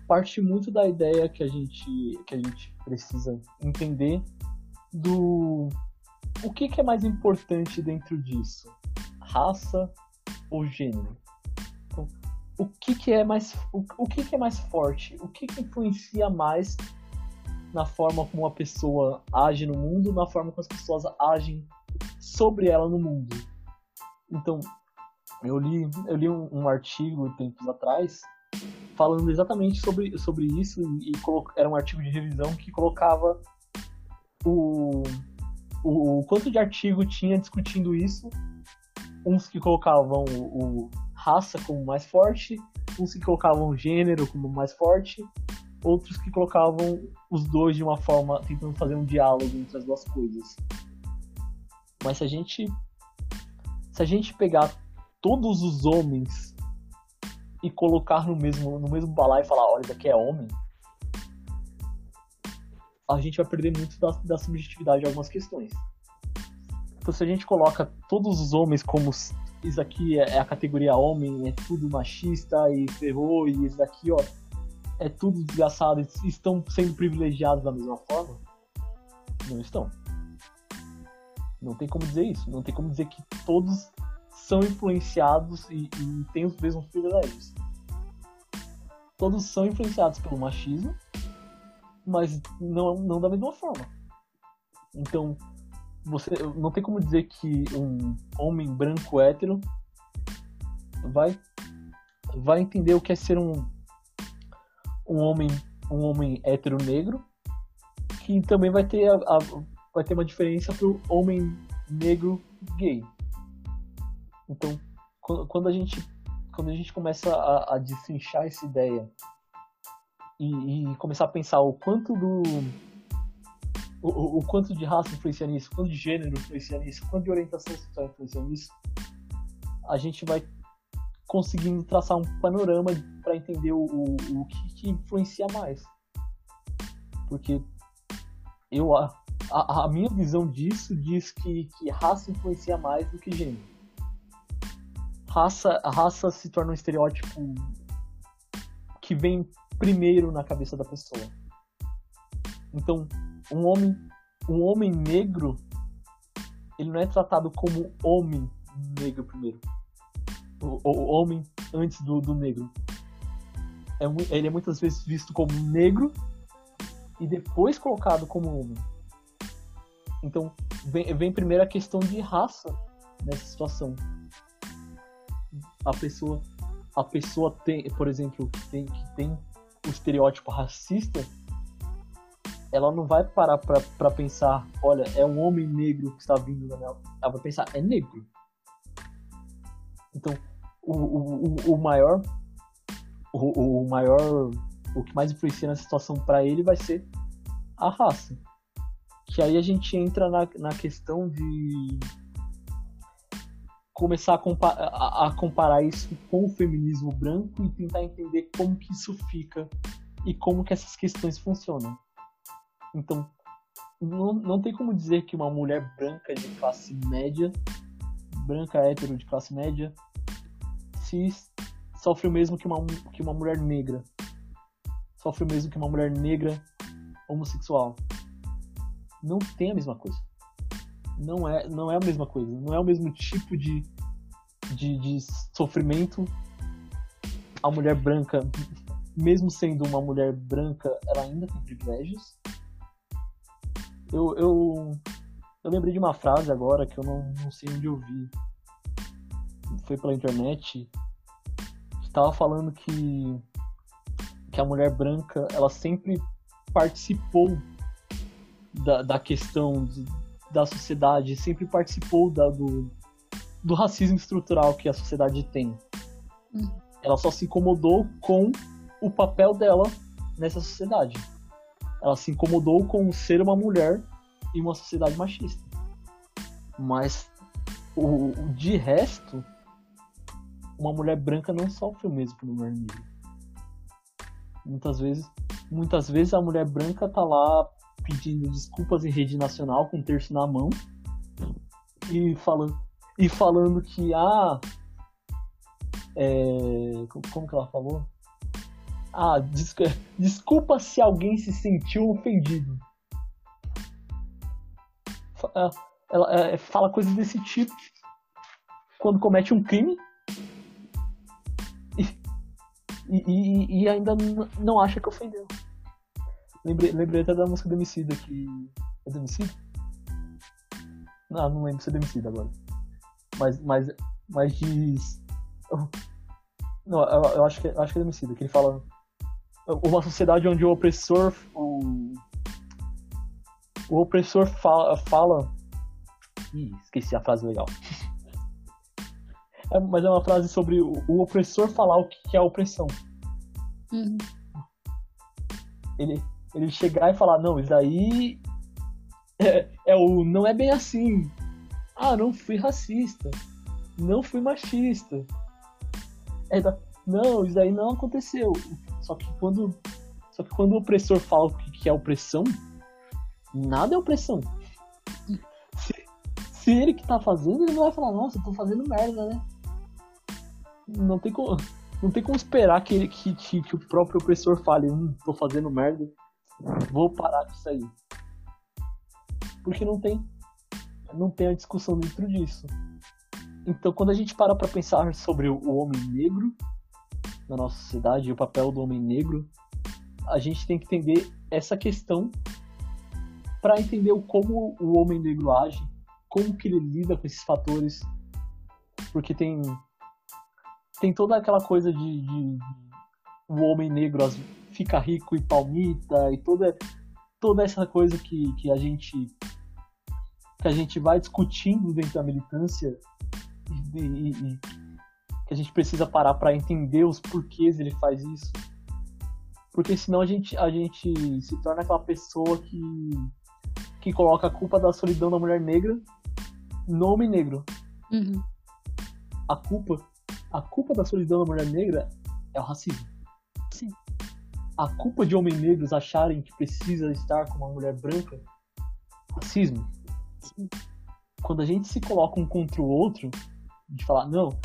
parte muito da ideia que a gente, que a gente precisa entender do o que, que é mais importante dentro disso, raça ou gênero. Então, o que, que é mais o, o que, que é mais forte, o que, que influencia mais na forma como a pessoa age no mundo, na forma como as pessoas agem sobre ela no mundo. Então, Eu li, eu li um, um artigo tempos atrás falando exatamente sobre, sobre isso e, e era um artigo de revisão que colocava o, o, o, quanto de artigo tinha discutindo isso. Uns que colocavam o, o raça como mais forte, uns que colocavam gênero como mais forte, outros que colocavam os dois de uma forma, tentando fazer um diálogo entre as duas coisas. Mas se a gente se a gente pegar todos os homens e colocar no mesmo no mesmo balaio e falar, olha, isso aqui é homem, a gente vai perder muito da, da subjetividade de algumas questões. Então se a gente coloca todos os homens como isso aqui é, é a categoria homem, é tudo machista e ferrou, e isso daqui, ó, é tudo desgraçado, estão sendo privilegiados da mesma forma? Não estão. Não tem como dizer isso. Não tem como dizer que todos são influenciados e, e têm os mesmos privilégios. Todos são influenciados pelo machismo, mas não, não da mesma forma. Então, você não tem como dizer que um homem branco hétero vai vai entender o que é ser um um homem um homem hétero negro que também vai ter a, a vai ter uma diferença pro homem negro gay então quando a gente quando a gente começa a, a essa ideia e, e começar a pensar o quanto do o, o, quanto de raça influencia nisso, quanto de gênero influencia nisso, quanto de orientação sexual influencia nisso, a gente vai conseguindo traçar um panorama para entender o, o, o que, que, influencia mais. Porque eu a, a, a, minha visão disso diz que, que raça influencia mais do que gênero. Raça, a raça se torna um estereótipo que vem primeiro na cabeça da pessoa. Então, um homem, um homem negro, ele não é tratado como homem negro primeiro. O, o, homem antes do, do negro. É, ele é muitas vezes visto como negro e depois colocado como homem. Então, vem, vem primeiro a questão de raça nessa situação. A pessoa, a pessoa tem, por exemplo, tem, que tem o estereótipo racista, ela não vai parar pra, pensar, olha, é um homem negro que está vindo na minha. Ela vai pensar, é negro. Então, o, o, o maior. O, o maior. O que mais influencia na situação para ele vai ser a raça. Que aí a gente entra na, na questão de começar a, compa a, a comparar isso com o feminismo branco e tentar entender como que isso fica e como que essas questões funcionam. Então, não, não tem como dizer que uma mulher branca de classe média, branca hétero de classe média, se sofre o mesmo que uma, que uma mulher negra. Sofre o mesmo que uma mulher negra homossexual. Não tem a mesma coisa. Não é, não é a mesma coisa. Não é o mesmo tipo de, de, de sofrimento. A mulher branca, mesmo sendo uma mulher branca, ela ainda tem privilégios eu, eu, eu lembrei de uma frase agora que eu não, não sei onde eu vi. Foi pela internet. Estava falando que, que a mulher branca ela sempre participou da, da questão de, da sociedade, sempre participou da, do, do racismo estrutural que a sociedade tem. Hum. Ela só se incomodou com o papel dela nessa sociedade ela se incomodou com ser uma mulher em uma sociedade machista. Mas o, de resto, uma mulher branca não sofre o mesmo mulher negra. Muitas vezes, muitas vezes a mulher branca tá lá pedindo desculpas em rede nacional com um terço na mão e falando e falando que ah é, como que ela falou ah, (laughs) desculpa se alguém se sentiu ofendido. Ah, ela é, fala coisas desse tipo quando comete um crime e, e, e ainda não acha que ofendeu. Lembrei, lembrei até da música do Emicida que. É do Emicida? Não, não lembro se é do Emicida agora. Mas, mas, mas diz Não, eu, eu acho que, eu acho que é Emicida, que ele fala uma sociedade onde o opressor o, o opressor fala, fala Ih, esqueci a frase legal (laughs) é, mas é uma frase sobre o, o opressor falar o que é a opressão uhum. ele, ele chegar e falar não, isso aí é, é o não é bem assim. Ah, não fui racista. Não fui machista. É da, não, isso aí não aconteceu. Só que quando, só que quando o opressor fala o que é opressão, nada é opressão. Se, se ele que tá fazendo, ele não vai falar, nossa, eu tô fazendo merda, né? Não tem como, não tem como esperar que, ele, que, que, que o próprio opressor fale, hum, tô fazendo merda, vou parar com isso aí. Porque não tem, não tem a discussão dentro disso. Então, quando a gente para para pensar sobre o homem negro, na nossa sociedade e o papel do homem negro, a gente tem que entender essa questão para entender como o homem negro age, como que ele lida com esses fatores, porque tem tem toda aquela coisa de, de o homem negro fica rico e palmita e toda toda essa coisa que, que a gente que a gente vai discutindo dentro da militância e, e, e que a gente precisa parar para entender os porquês ele faz isso. Porque senão a gente, a gente se torna aquela pessoa que, que coloca a culpa da solidão da mulher negra no homem negro. Uhum. A culpa a culpa da solidão da mulher negra é o racismo. A culpa de homens negros acharem que precisa estar com uma mulher branca, racismo. Quando a gente se coloca um contra o outro, de falar, não,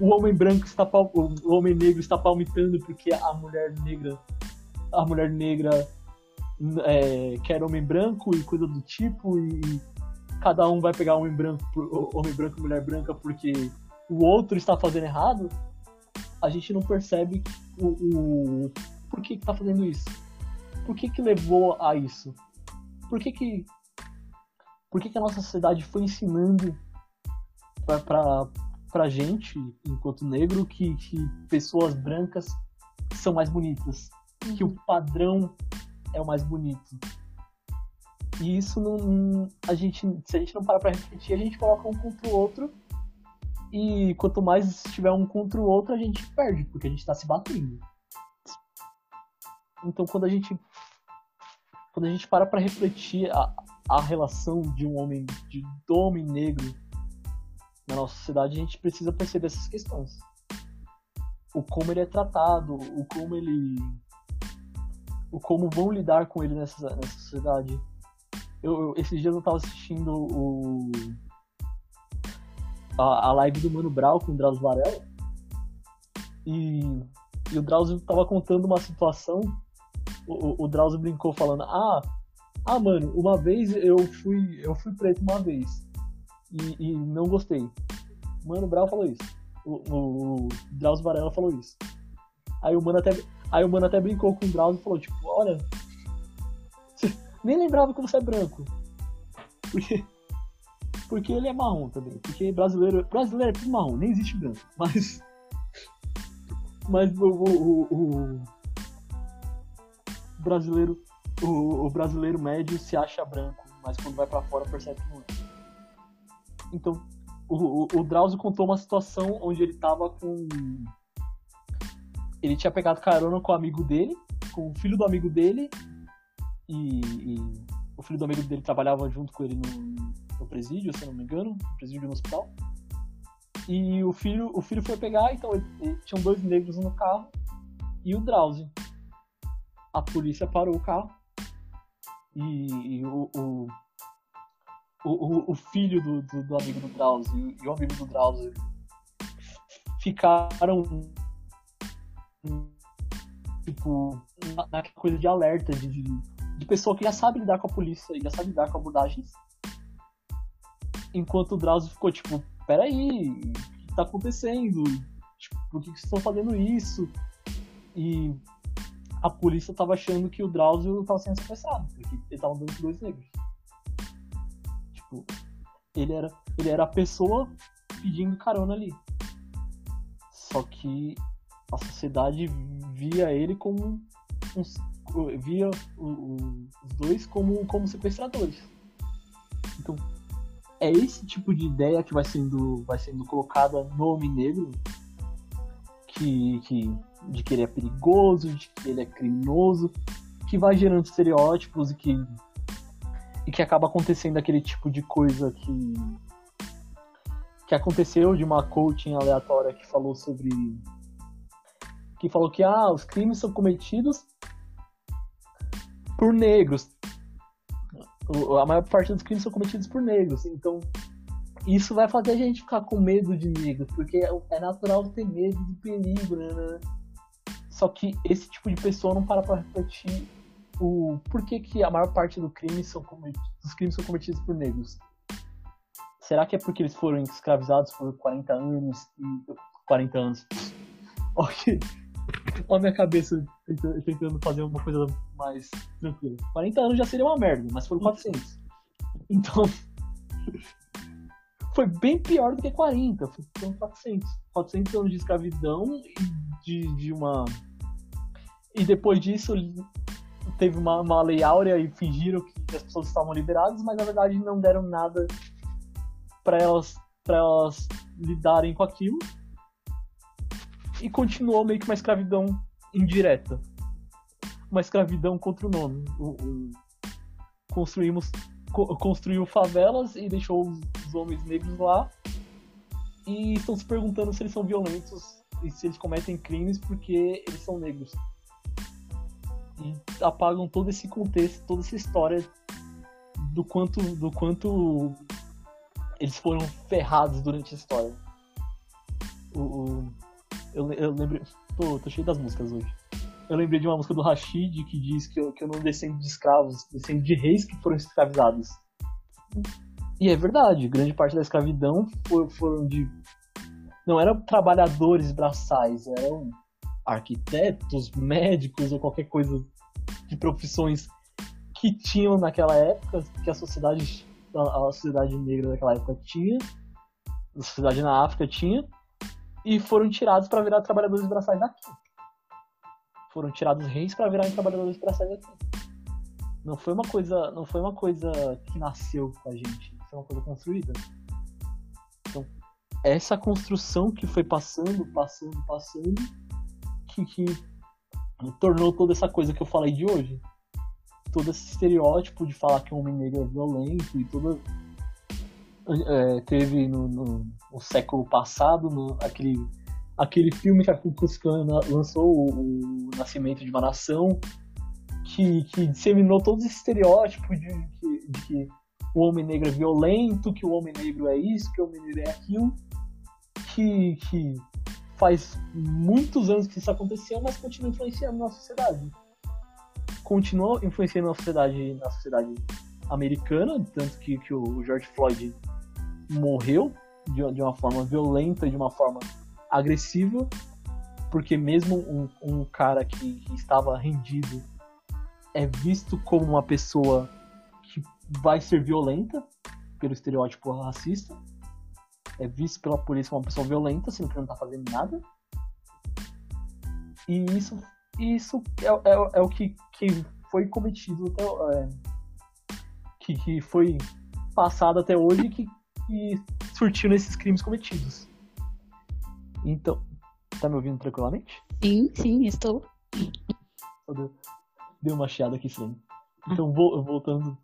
o homem branco está o homem negro está palmitando porque a mulher negra a mulher negra é, quer homem branco e coisa do tipo e cada um vai pegar homem branco homem branco e mulher branca porque o outro está fazendo errado a gente não percebe o, o por que está fazendo isso por que que levou a isso por que que por que que a nossa sociedade foi ensinando para pra gente, enquanto negro, que, que pessoas brancas são mais bonitas. Uhum. Que o padrão é o mais bonito. E isso não. A gente, se a gente não parar pra refletir, a gente coloca um contra o outro. E quanto mais tiver um contra o outro, a gente perde, porque a gente tá se batendo. Então quando a gente. Quando a gente para pra refletir a, a relação de um homem, de, homem negro na nossa sociedade, a gente precisa perceber essas questões. O como ele é tratado, o como ele. o como vão lidar com ele nessa, nessa sociedade. Eu, eu esses dias eu tava assistindo o. A, a live do Mano Brau com o Drauzio Varela. E, e o Drauzio tava contando uma situação. O, o Drauzio brincou falando: Ah, ah, mano, uma vez eu fui, eu fui preto uma vez e, e não gostei. Mano Brown falou isso. O, o, o Drauzio Varela falou isso. Aí o Mano até, aí o Mano até brincou com o Drauzio e falou, tipo, olha, nem lembrava que você é branco. Porque, porque ele é marrom também. Porque brasileiro, brasileiro é tudo marrom, nem existe branco. Mas, mas o, o, o, o brasileiro, o, o brasileiro médio se acha branco, mas quando vai para fora percebe que não é. Então, o, o, o Drauzio contou uma situação onde ele tava com. Ele tinha pegado carona com o amigo dele, com o filho do amigo dele, e, e o filho do amigo dele trabalhava junto com ele no, no presídio, se não me engano, no presídio no hospital. E o filho, o filho foi pegar, então ele, ele, tinham dois negros no carro e o Drauzio. A polícia parou o carro e, e o, o, o, o filho do, do, do, amigo do Drauzio e o amigo do Drauzio ficaram tipo naquela coisa de alerta de, de, de, pessoa que já sabe lidar com a polícia e já sabe lidar com abordagens enquanto o Drauzio ficou tipo peraí, o que tá acontecendo? Tipo, por que, que vocês estão fazendo isso? E a polícia tava achando que o Drauzio tava sendo sequestrado, porque ele tava andando com dois negros. Tipo, ele era, ele era a pessoa pedindo carona ali. Só que a sociedade via ele como uns, via os dois como, como sequestradores. Então, é esse tipo de ideia que vai sendo, vai sendo colocada no homem negro, que, que, de que ele é perigoso, de que ele é criminoso, que vai gerando estereótipos e que, e que acaba acontecendo aquele tipo de coisa que, que aconteceu de uma coaching aleatória que falou sobre que falou que ah, os crimes são cometidos por negros. A maior parte dos crimes são cometidos por negros. Então, isso vai fazer a gente ficar com medo de negros, porque é natural ter medo do perigo, né? Só que esse tipo de pessoa não para pra refletir o porquê que a maior parte do crime dos crimes são cometidos por negros. Será que é porque eles foram escravizados por 40 anos e 40 anos? (laughs) Ok. Olha a minha cabeça tentando fazer uma coisa mais tranquila. 40 anos já seria uma merda, mas foram 400. Então. (laughs) Foi bem pior do que 40, foram 400. 400 anos de escravidão e de, de uma. E depois disso teve uma, uma lei áurea e fingiram que as pessoas estavam liberadas, mas na verdade não deram nada para elas, pra elas lidarem com aquilo e continuou meio que uma escravidão indireta. Uma escravidão contra o nome. O, o, construímos, co, construiu favelas e deixou os, os homens negros lá e estão se perguntando se eles são violentos e se eles cometem crimes porque eles são negros. E apagam todo esse contexto, toda essa história do quanto, do quanto eles foram ferrados durante a história. O, o, eu, eu lembro. Tô, tô cheio das músicas hoje. Eu lembrei de uma música do Rashid que diz que eu, que eu não descendo de escravos, descendo de reis que foram escravizados. E é verdade, grande parte da escravidão foi, foram de. Não eram trabalhadores braçais, eram arquitetos, médicos ou qualquer coisa de profissões que tinham naquela época, que a sociedade, a, a sociedade negra daquela época tinha, a sociedade na África tinha, e foram tirados para virar trabalhadores braçais daqui. Foram tirados reis para virarem trabalhadores braçais daqui. Não foi uma coisa, não foi uma coisa que nasceu com a gente, foi uma coisa construída. Então, essa construção que foi passando, passando, passando, que, que tornou toda essa coisa que eu falei de hoje. Todo esse estereótipo de falar que o homem negro é violento e toda é, teve no, no, no, século passado, no, aquele, aquele filme que a Ku Klux Klan lançou, o, o, Nascimento de uma Nação, que, que disseminou todos esses estereótipos de, de, de, que o homem negro é violento, que o homem negro é isso, que o homem negro é aquilo, que, que faz muitos anos que isso aconteceu, mas continua influenciando na sociedade. Continua influenciando na sociedade, na sociedade americana, tanto que, que o George Floyd morreu de, de uma forma violenta, de uma forma agressiva, porque mesmo um, um cara que, que estava rendido é visto como uma pessoa que vai ser violenta pelo estereótipo racista, é visto pela polícia como uma pessoa violenta, sendo que não está fazendo nada. E isso, isso é, é, é o que, que foi cometido até, é, que, que foi passado até hoje que que surtiu nesses crimes cometidos. Então, tá me ouvindo tranquilamente? Sim, sim, estou. Deu uma chiada aqui estranho. Então, voltando,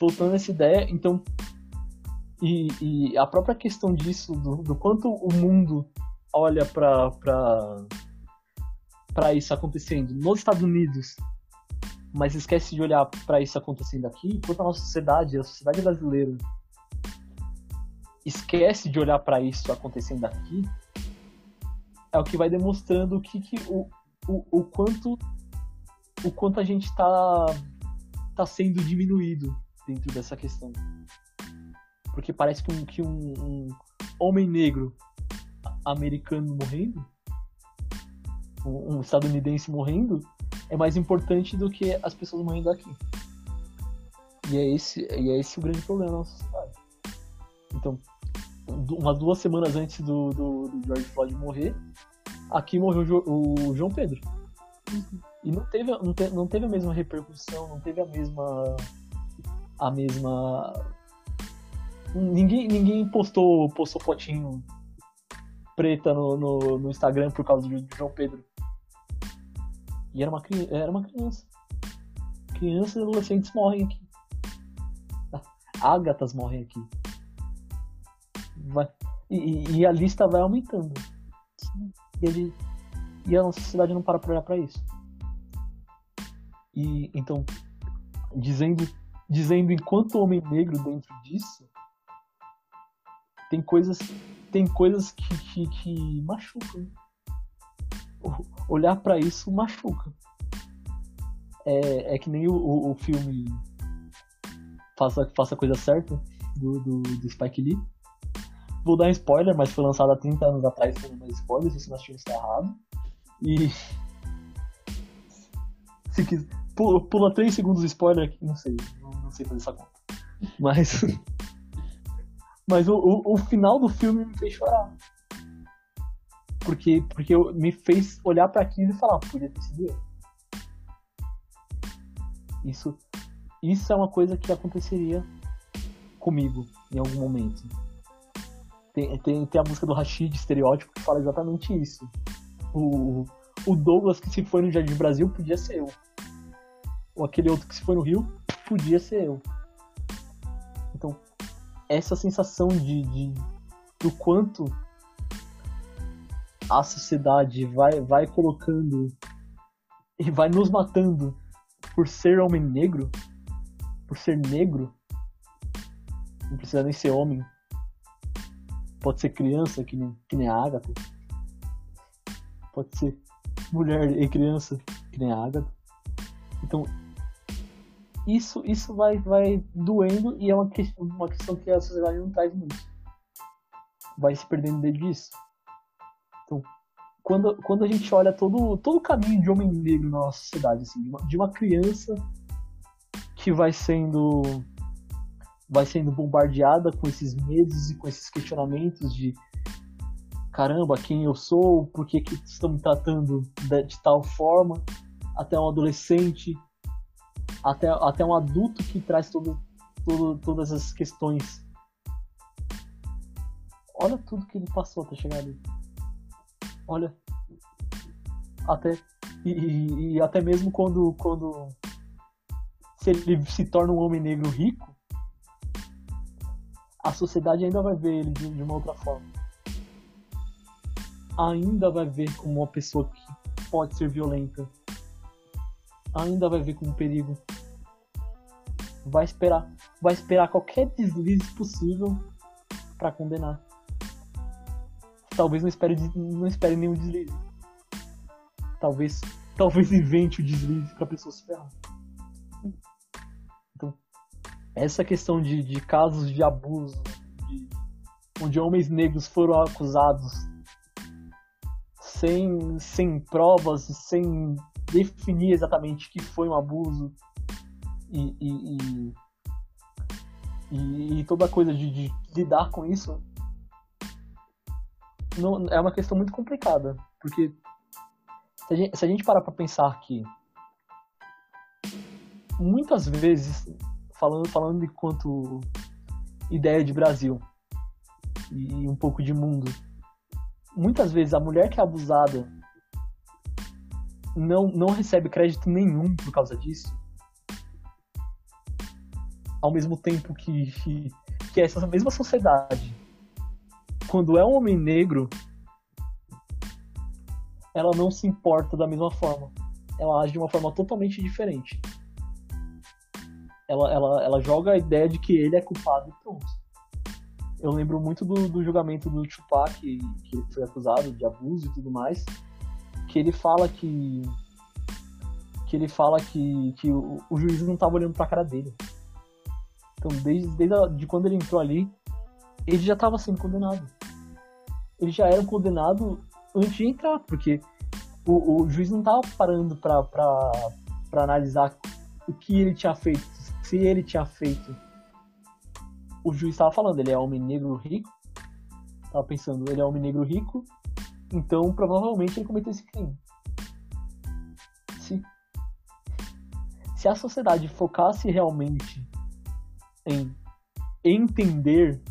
voltando a essa ideia, então, e, e a própria questão disso, do, do quanto o mundo olha para para isso acontecendo nos Estados Unidos, mas esquece de olhar para isso acontecendo aqui, enquanto a nossa sociedade, a sociedade brasileira, esquece de olhar para isso acontecendo aqui, é o que vai demonstrando o que, que o, o, o quanto o quanto a gente está tá sendo diminuído dentro dessa questão. Porque parece que um, que um, um homem negro americano morrendo, um, um estadunidense morrendo, é mais importante do que as pessoas morrendo aqui. E é esse, e é esse o grande problema da nossa sociedade. Então, umas duas semanas antes do, do, do George Floyd morrer, aqui morreu o, João Pedro. Uhum. E não teve, não, te, não teve a mesma repercussão, não teve a mesma. a mesma. Ninguém, ninguém postou, postou fotinho preta no, no, no Instagram por causa do João Pedro. E era uma, era uma criança. Crianças e adolescentes morrem aqui. (laughs) Ágatas morrem aqui. Vai, e, e, a lista vai aumentando. E, ele, e a nossa sociedade não para pra olhar pra isso. E então, dizendo, dizendo enquanto homem negro dentro disso, tem coisas, tem coisas que, que, que machucam. Olhar para isso machuca. É, é que nem o, o, o filme Faça, Faça a Coisa Certa, do, do, do Spike Lee. Vou dar um spoiler, mas foi lançado há 30 anos atrás, então não é spoiler, se você não está errado. E. (laughs) Se quiser. Pula, pula 3 segundos de spoiler aqui, não sei, não, não sei fazer essa conta. Mas. (laughs) mas o, o, o, final do filme me fez chorar. Porque, porque me fez olhar para aquilo e falar, podia ter sido eu. Isso, isso é uma coisa que aconteceria comigo em algum momento. Tem, tem, tem a música do Rashid, Estereótipo, que fala exatamente isso. O, o Douglas que se foi no Jardim Brasil podia ser eu. Ou aquele outro que se foi no Rio podia ser eu. Então, essa sensação de, de do quanto a sociedade vai, vai colocando e vai nos matando por ser homem negro por ser negro, não precisa nem ser homem, pode ser criança, que nem, que nem a Agatha, pode ser mulher e criança, que nem a Agatha. Então, isso, isso vai, vai doendo e é uma questão, uma questão que a sociedade não traz muito. Vai se perdendo desde disso. Então, quando, quando a gente olha todo, todo o caminho de homem negro na nossa sociedade, assim, de uma, de uma criança que vai sendo vai sendo bombardeada com esses medos e com esses questionamentos de caramba, quem eu sou, por que, que estão me tratando de, de, tal forma, até um adolescente, até, até um adulto que traz todo, todo, todas as questões. Olha tudo que ele passou até chegar ali. Olha. Até. E, e, e até mesmo quando, quando se ele se torna um homem negro rico, a sociedade ainda vai ver ele de, de uma outra forma. Ainda vai ver como uma pessoa que pode ser violenta. Ainda vai ver como um perigo. Vai esperar, vai esperar qualquer deslize possível para condenar. Talvez não espere, não espere nenhum deslize. Talvez, talvez invente o deslize para pessoa se ferrar essa questão de, de casos de abuso, de, onde homens negros foram acusados sem, sem provas, sem definir exatamente que foi um abuso e, e, e, e toda a coisa de, de, lidar com isso não, é uma questão muito complicada, porque se a gente, se a gente parar para pensar que muitas vezes falando, falando enquanto ideia de Brasil e um pouco de mundo. Muitas vezes a mulher que é abusada não, não recebe crédito nenhum por causa disso. Ao mesmo tempo que, que, essa mesma sociedade, quando é um homem negro, ela não se importa da mesma forma. Ela age de uma forma totalmente diferente ela, ela, ela joga a ideia de que ele é culpado e pronto. Eu lembro muito do, do julgamento do Tupac, que, que ele foi acusado de abuso e tudo mais, que ele fala que que ele fala que, que o, o juiz não estava olhando para a cara dele. Então, desde, desde a, de quando ele entrou ali, ele já estava sendo condenado. Ele já era condenado antes de entrar, porque o, o juiz não estava parando para analisar o que ele tinha feito, se ele tinha feito. O juiz estava falando, ele é homem negro rico. Tava pensando, ele é homem negro rico, Então, provavelmente ele cometeu esse crime. Se, se a sociedade focasse realmente em entender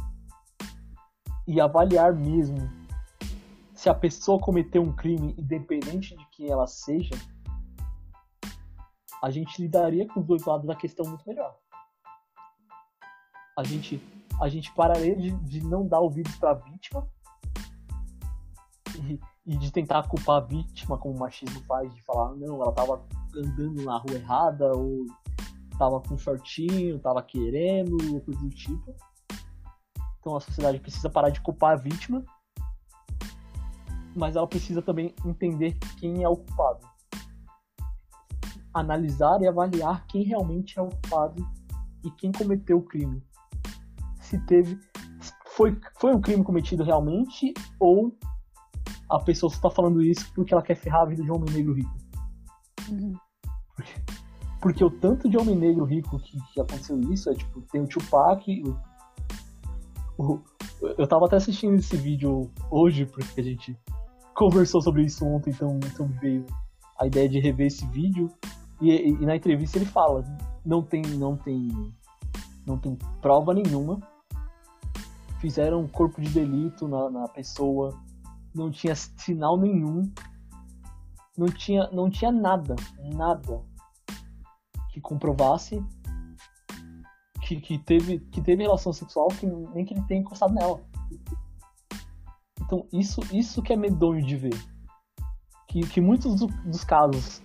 e avaliar mesmo se a pessoa cometeu um crime, independente de quem ela seja, a gente lidaria com os dois lados da questão muito melhor. A gente, a gente pararia de, de não dar ouvidos para a vítima e, e, de tentar culpar a vítima, como o machismo faz, de falar, não, ela tava andando na rua errada, ou tava com shortinho, tava querendo, ou coisa do tipo. Então a sociedade precisa parar de culpar a vítima, mas ela precisa também entender quem é o culpado. Analisar e avaliar quem realmente é o culpado e quem cometeu o crime. Se teve. Foi, foi um crime cometido realmente ou a pessoa só tá falando isso porque ela quer ferrar a vida de um homem negro rico. Uhum. Porque, porque, o tanto de homem negro rico que, que aconteceu isso é tipo, tem o Tupac, o, o, eu tava até assistindo esse vídeo hoje, porque a gente conversou sobre isso ontem, então, então veio a ideia de rever esse vídeo. E, e, na entrevista ele fala, não tem, não tem, não tem prova nenhuma. Fizeram um corpo de delito na, na pessoa, não tinha sinal nenhum, não tinha, não tinha nada, nada que comprovasse que, que, teve, que teve relação sexual, que nem que ele tenha encostado nela. Então, isso, isso que é medonho de ver. Que, que muitos do, dos casos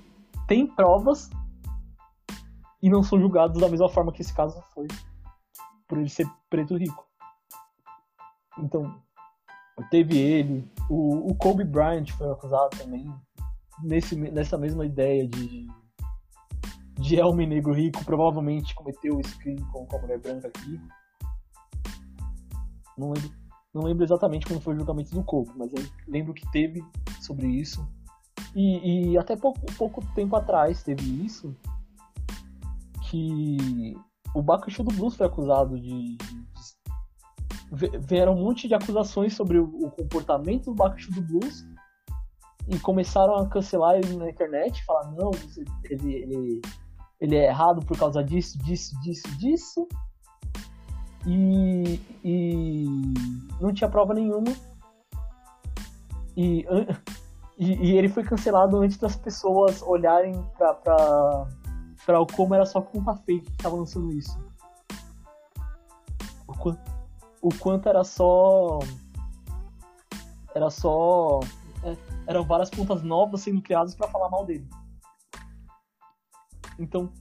têm provas e não são julgados da mesma forma que esse caso foi. Por ele ser preto rico. Então, teve ele, o, o Kobe Bryant foi acusado também, nesse, nessa mesma ideia de, de homem negro rico, provavelmente cometeu esse crime com, a mulher branca aqui. Não lembro, não lembro exatamente como foi o julgamento do Kobe, mas lembro que teve sobre isso. E, e até pouco, pouco tempo atrás teve isso, que o Bakushu do Blues foi acusado de, vieram um monte de acusações sobre o, o comportamento do Bakushu do Blues e começaram a cancelar ele na internet, falar não, ele, ele, ele é errado por causa disso, disso, disso, disso. E, e não tinha prova nenhuma. E, e, e, ele foi cancelado antes das pessoas olharem pra, pra, pra como era só conta fake que tava lançando isso. O quanto, o quanto era só. Era só. É, eram várias pontas novas sendo criadas para falar mal dele. Então,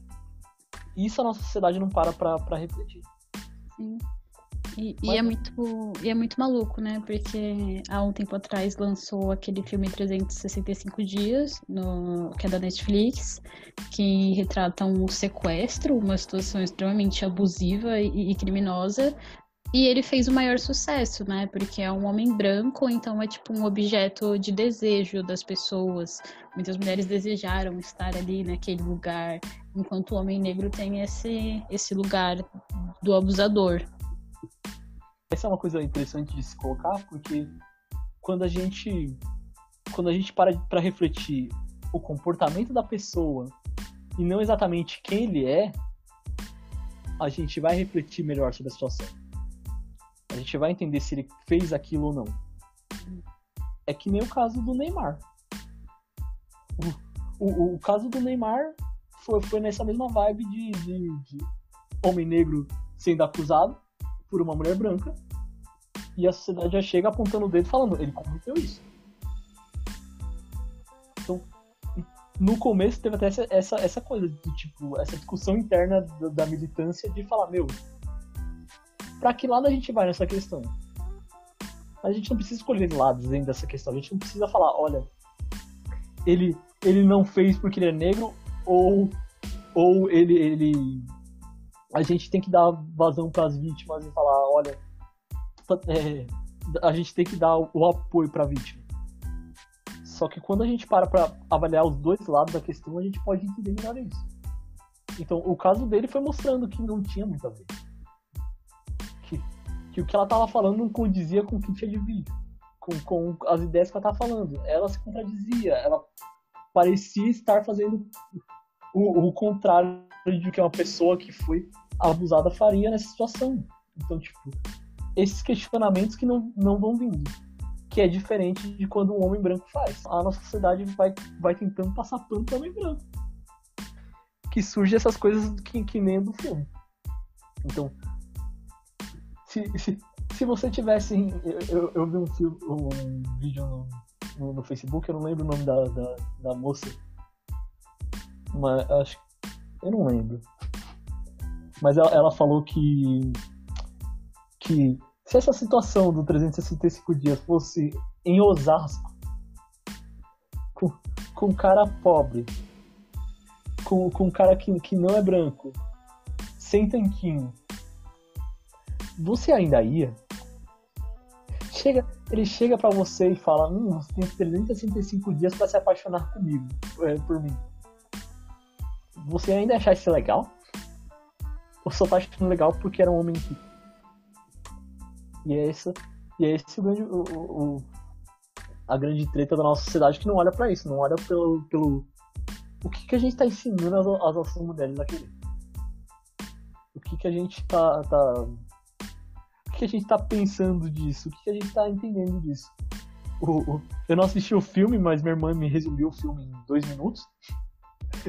isso a nossa sociedade não para pra, pra refletir. Sim. E, e, é muito, e é muito maluco, né? Porque há um tempo atrás lançou aquele filme 365 Dias, no, que é da Netflix, que retrata um sequestro, uma situação extremamente abusiva e, e criminosa, e ele fez o maior sucesso, né? Porque é um homem branco, então é tipo um objeto de desejo das pessoas. Muitas mulheres desejaram estar ali naquele lugar, enquanto o homem negro tem esse, esse lugar do abusador. Essa é uma coisa interessante de se colocar, porque quando a gente quando a gente para para refletir o comportamento da pessoa e não exatamente quem ele é, a gente vai refletir melhor sobre a situação a gente vai entender se ele fez aquilo ou não. É que nem o caso do Neymar. O, o, o caso do Neymar foi, foi nessa mesma vibe de, de, de homem negro sendo acusado por uma mulher branca e a sociedade já chega apontando o dedo falando, ele cometeu isso. Então, no começo teve até essa, essa, essa coisa de tipo, essa discussão interna da, da militância de falar, meu, para que lado a gente vai nessa questão? A gente não precisa escolher lados dentro dessa questão. A gente não precisa falar, olha, ele, ele não fez porque ele é negro ou, ou ele, ele. A gente tem que dar vazão para as vítimas e falar, olha, é, a gente tem que dar o apoio para a vítima. Só que quando a gente para para avaliar os dois lados da questão, a gente pode entender melhor isso. Então, o caso dele foi mostrando que não tinha muito a ver que o que ela tava falando não condizia com o que tinha de vídeo. com, com as ideias que ela estava falando. Ela se contradizia, ela parecia estar fazendo o, o contrário de que uma pessoa que foi abusada faria nessa situação. Então, tipo, esses questionamentos que não, não vão vindo. Que é diferente de quando um homem branco faz. A nossa sociedade vai, vai tentando passar pano para homem branco. Que surge essas coisas que, que nem do filme. Então, se, se, se você tivesse. Eu, eu, eu vi um, filme, um vídeo no, no, no, Facebook, eu não lembro o nome da, da, da moça. Mas acho. Eu não lembro. Mas ela, ela falou que. Que se essa situação do 365 dias fosse em Osasco, com, com um cara pobre, com, com um cara que, que não é branco, sem tanquinho, você ainda ia? Chega, ele chega para você e fala: hum, você tem 365 dias para se apaixonar comigo, é, por mim. Você ainda achar isso legal? Ou só tá achando legal porque era um homem rico? E é essa, e é esse o grande, o, o, a grande treta da nossa sociedade que não olha para isso, não olha pelo, pelo o que, que a gente tá ensinando às, às nossas mulheres a querer. O que, que a gente tá, tá que a gente tá pensando disso? O que, que a gente tá entendendo disso? O, o, eu não assisti o filme, mas minha irmã me resumiu o filme em dois minutos. (laughs)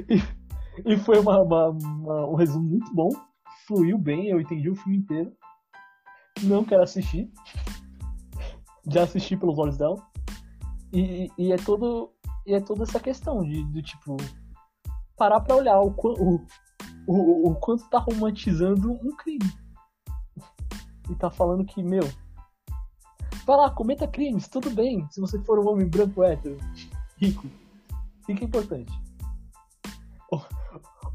E, e foi uma, uma, uma, um resumo muito bom. Fluiu bem, eu entendi o filme inteiro. Não quero assistir. Já assisti pelos olhos dela. E, e é todo. E é toda essa questão de, de tipo. Parar pra olhar o, o, o, o quanto tá romantizando um crime e tá falando que, meu, vai lá, cometa crimes, tudo bem, se você for um homem branco hétero, rico. É importante?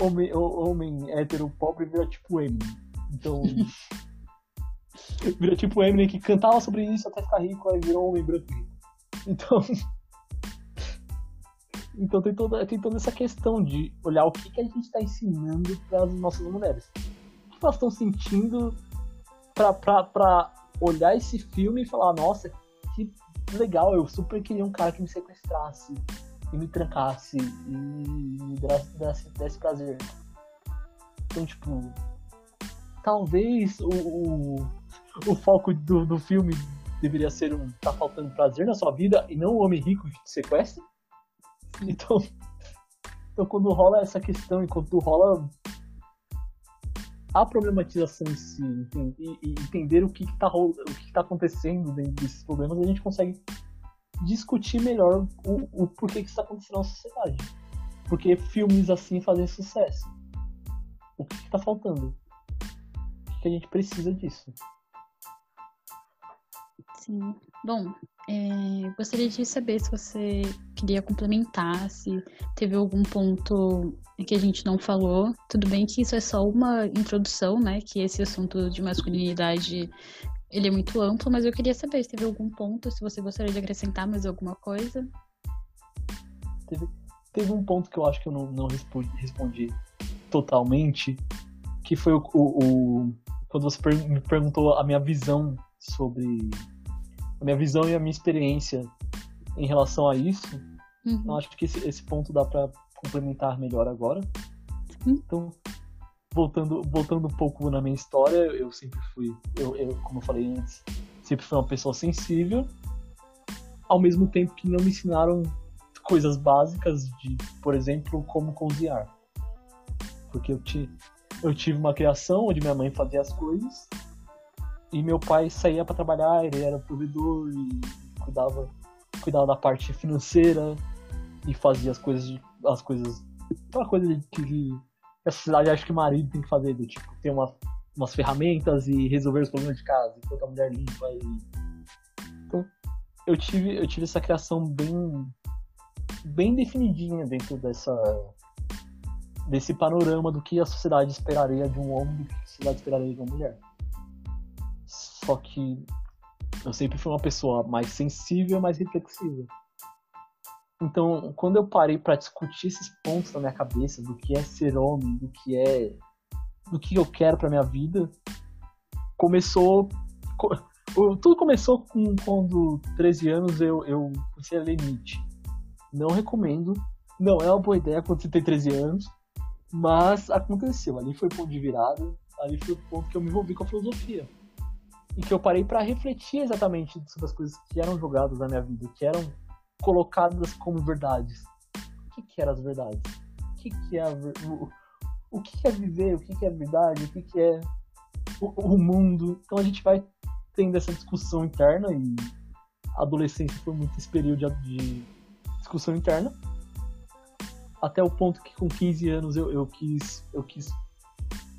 Homem, homem hétero pobre vira tipo Eminem. Então. (laughs) vira tipo Eminem que cantava sobre isso até ficar rico, aí virou um homem branco rico. Então. (laughs) Então tem toda, tem toda essa questão de olhar o que, que a gente está ensinando para as nossas mulheres. O que elas estão sentindo pra olhar esse filme e falar, nossa, que legal, eu super queria um cara que me sequestrasse e me trancasse e me desse, desse prazer. Então, tipo, talvez o, o, o foco do, do filme deveria ser um tá faltando prazer na sua vida e não um homem rico que te sequestra. Então, então quando rola essa questão e quando rola a problematização em si e, e entender o que está o que tá acontecendo dentro desses problemas, a gente consegue discutir melhor o, o porquê que está acontecendo na sociedade. Porque filmes assim fazem sucesso. O que está faltando? O que a gente precisa disso? Sim. Bom, é, gostaria de saber se você queria complementar, se teve algum ponto que a gente não falou. Tudo bem que isso é só uma introdução, né? Que esse assunto de masculinidade ele é muito amplo, mas eu queria saber se teve algum ponto, se você gostaria de acrescentar mais alguma coisa. Teve, teve um ponto que eu acho que eu não, não respondi, respondi totalmente, que foi o, o, o quando você per, me perguntou a minha visão sobre a minha visão e a minha experiência em relação a isso. Uhum. Então, acho que esse, esse ponto dá para complementar melhor agora. Então, voltando, voltando um pouco na minha história, eu sempre fui, eu, eu, como eu falei antes, sempre fui uma pessoa sensível, ao mesmo tempo que não me ensinaram coisas básicas de, por exemplo, como cozinhar. Porque eu, ti, eu tive uma criação onde minha mãe fazia as coisas e meu pai saía para trabalhar, ele era provedor e cuidava, cuidava da parte financeira e fazia as coisas, as coisas, aquela coisa que a sociedade acha que o marido tem que fazer, do tipo, ter uma, umas ferramentas e resolver os problemas de casa, enquanto a mulher limpa e... Então, eu tive, eu tive essa criação bem, bem definidinha dentro dessa, desse panorama do que a sociedade esperaria de um homem e do que a sociedade esperaria de uma mulher. Só que eu sempre fui uma pessoa mais sensível, mais reflexiva. Então, quando eu parei para discutir esses pontos na minha cabeça do que é ser homem, do que é do que eu quero para minha vida, começou tudo começou com quando 13 anos eu, eu comecei a ler Nietzsche. Não recomendo, não é uma boa ideia quando você tem 13 anos, mas aconteceu. Ali foi o ponto de virada, ali foi o ponto que eu me envolvi com a filosofia. E que eu parei para refletir exatamente sobre as coisas que eram jogadas na minha vida, que eram colocadas como verdades. O que, que eram as verdades? O que, que é o, o que é viver? O que é verdade? O que é o, o mundo? Então a gente vai tendo essa discussão interna e a adolescência foi muito esse período de discussão interna. Até o ponto que com 15 anos eu, eu quis. Eu quis.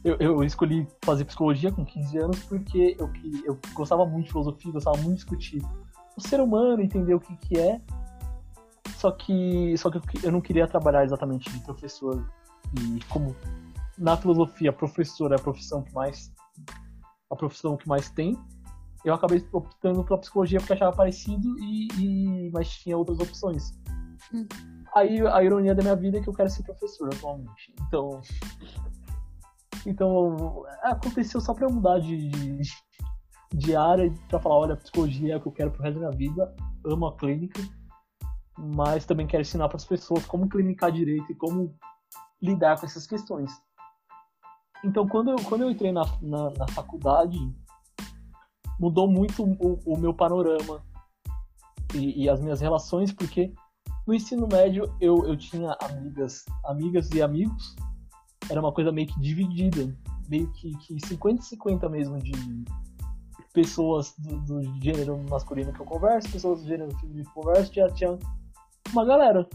Eu, eu escolhi fazer psicologia com 15 anos porque eu, eu gostava muito de filosofia, gostava muito de discutir o ser humano, entender o que, que é. Só que, só que eu não queria trabalhar exatamente de professor. E como na filosofia, professor é a profissão que mais a profissão que mais tem eu acabei optando pela psicologia porque achava parecido e, e mas tinha outras opções. Hum. Aí a ironia da minha vida é que eu quero ser professor atualmente. Então, então aconteceu só para eu mudar de, de, de área para falar, olha, psicologia é o que eu quero pro resto da minha vida. Amo a clínica, mas também quero ensinar para as pessoas como clinicar direito e como lidar com essas questões. Então, quando eu, quando eu entrei na, na, na faculdade, mudou muito o, o meu panorama e, e, as minhas relações, porque no ensino médio eu, eu tinha amigas, amigas e amigos, era uma coisa meio que dividida, meio que, que 50 50 mesmo de pessoas do, do, gênero masculino que eu converso, pessoas do gênero feminino que eu converso, já tinha uma galera.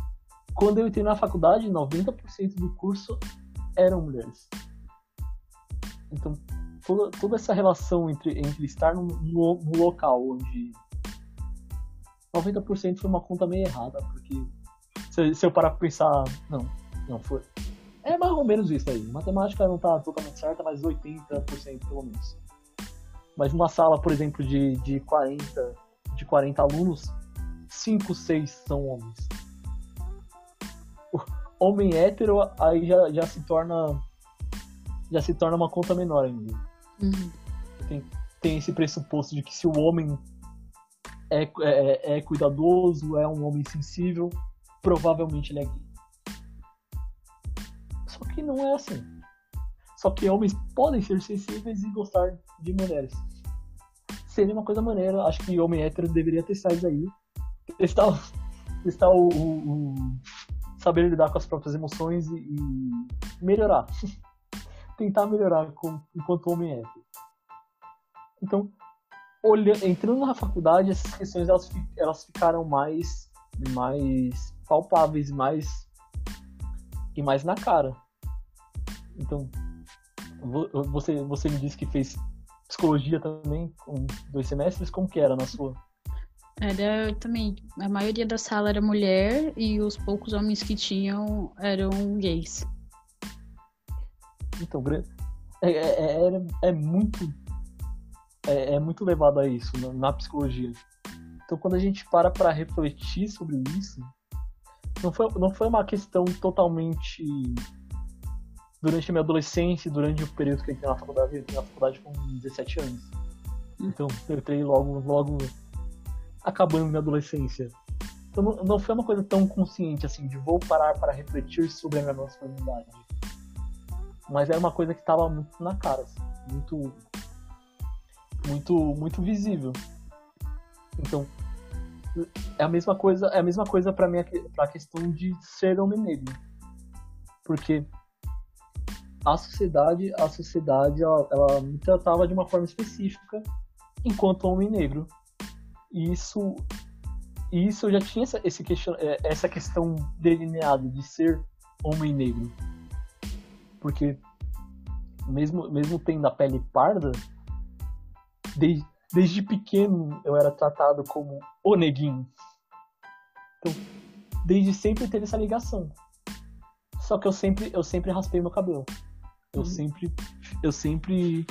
Quando eu entrei na faculdade, 90% do curso eram mulheres. Então, toda, toda essa relação entre, entre estar num, local onde 90% foi uma conta meio errada, porque se, se eu parar pra pensar, não, não foi. É mais ou menos isso aí. Matemática não tá totalmente certa, mas 80% pelo menos. Mas numa sala, por exemplo, de, de 40 de 40 alunos, 5, 6 são homens. O homem hétero aí já, já se torna já se torna uma conta menor ainda. Uhum. Tem, tem esse pressuposto de que se o homem é, é, é cuidadoso, é um homem sensível, provavelmente ele é gay. Só que não é assim. Só que homens podem ser sensíveis e gostar de mulheres. Seria uma coisa maneira. Acho que homem hétero deveria testar isso aí. Testar, testar o, o, o saber lidar com as próprias emoções e, e melhorar. (laughs) tentar melhorar com, enquanto homem é. Então, olhando, entrando na faculdade, essas questões elas, elas ficaram mais, mais palpáveis, mais e mais na cara. Então, você, você me disse que fez psicologia também com dois semestres, como que era na sua? Era também, a maioria da sala era mulher e os poucos homens que tinham eram gays. Então, é, é, é, é muito é, é, muito levado a isso na, na, psicologia. Então, quando a gente para para refletir sobre isso, não foi, não foi uma questão totalmente durante a minha adolescência, durante o período que eu entrei na faculdade, eu entrei na faculdade com 17 anos. Então, eu entrei logo, logo acabando minha adolescência. Então, não, foi uma coisa tão consciente assim, de vou parar para refletir sobre a minha masculinidade mas era uma coisa que estava muito na cara, assim, muito, muito, muito visível. Então, é a mesma coisa, é a mesma coisa para mim para a questão de ser homem negro, porque a sociedade, a sociedade, ela, ela me tratava de uma forma específica enquanto homem negro. E isso, isso eu já tinha essa, esse question, é, essa questão delineada de ser homem negro porque mesmo, mesmo tendo a pele parda, desde, desde pequeno eu era tratado como o neguinho. Então, desde sempre teve essa ligação. Só que eu sempre, eu sempre raspei meu cabelo. Eu uhum. sempre, eu sempre,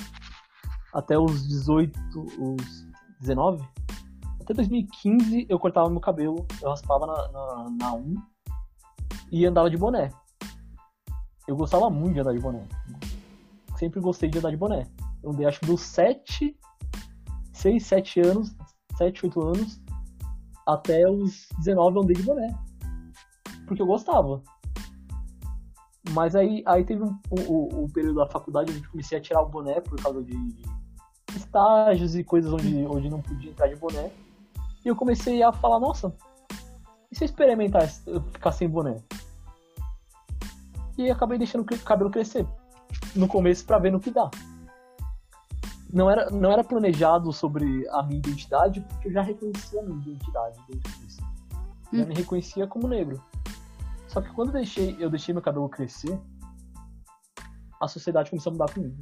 até os 18, os 19, até 2015 eu cortava meu cabelo, eu raspava na, na, na 1 e andava de boné. Eu gostava muito de andar de boné. Sempre gostei de andar de boné. Eu andei acho que dos 7, 6, 7 anos, 7, 8 anos, até os 19 eu andei de boné. Porque eu gostava. Mas aí, aí teve um, o, o período da faculdade onde eu comecei a tirar o boné por causa de, de estágios e coisas onde, onde não podia entrar de boné. E eu comecei a falar, nossa, e se eu experimentar ficar sem boné? E acabei deixando o cabelo crescer no começo para ver no que dá. Não era, não era planejado sobre a minha identidade, porque eu já reconhecia a minha identidade dentro disso. Eu hum. me reconhecia como negro. Só que quando eu deixei, eu deixei meu cabelo crescer, a sociedade começou a mudar comigo.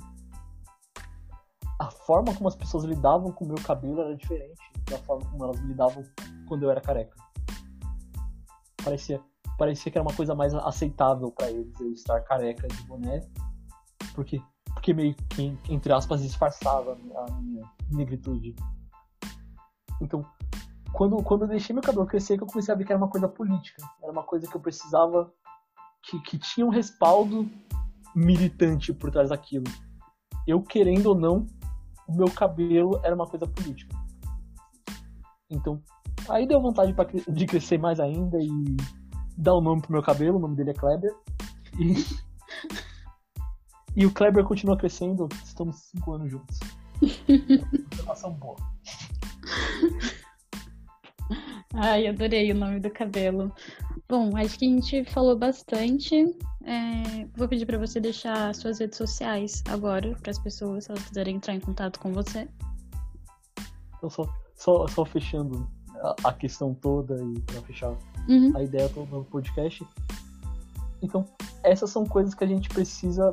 A forma como as pessoas lidavam com o meu cabelo era diferente da forma como elas lidavam quando eu era careca. Parecia, parecia que era uma coisa mais aceitável para eles eu estar careca de boné, porque, porque meio que, entre aspas, disfarçava a minha negritude. Então, quando, quando eu deixei meu cabelo crescer, que eu comecei a ver que era uma coisa política. Era uma coisa que eu precisava. que, que tinha um respaldo militante por trás daquilo. Eu, querendo ou não, o meu cabelo era uma coisa política. Então, aí deu vontade pra, de crescer mais ainda e dar o um nome pro meu cabelo. O nome dele é Kleber. E, (laughs) e o Kleber continua crescendo. Estamos cinco anos juntos. Uma boa. (laughs) Ai, adorei o nome do cabelo. Bom, acho que a gente falou bastante. É, vou pedir para você deixar suas redes sociais agora para as pessoas, se elas quiserem entrar em contato com você. Então, só, só, só fechando a, a questão toda e para fechar uhum. a ideia toda do podcast. Então, essas são coisas que a gente precisa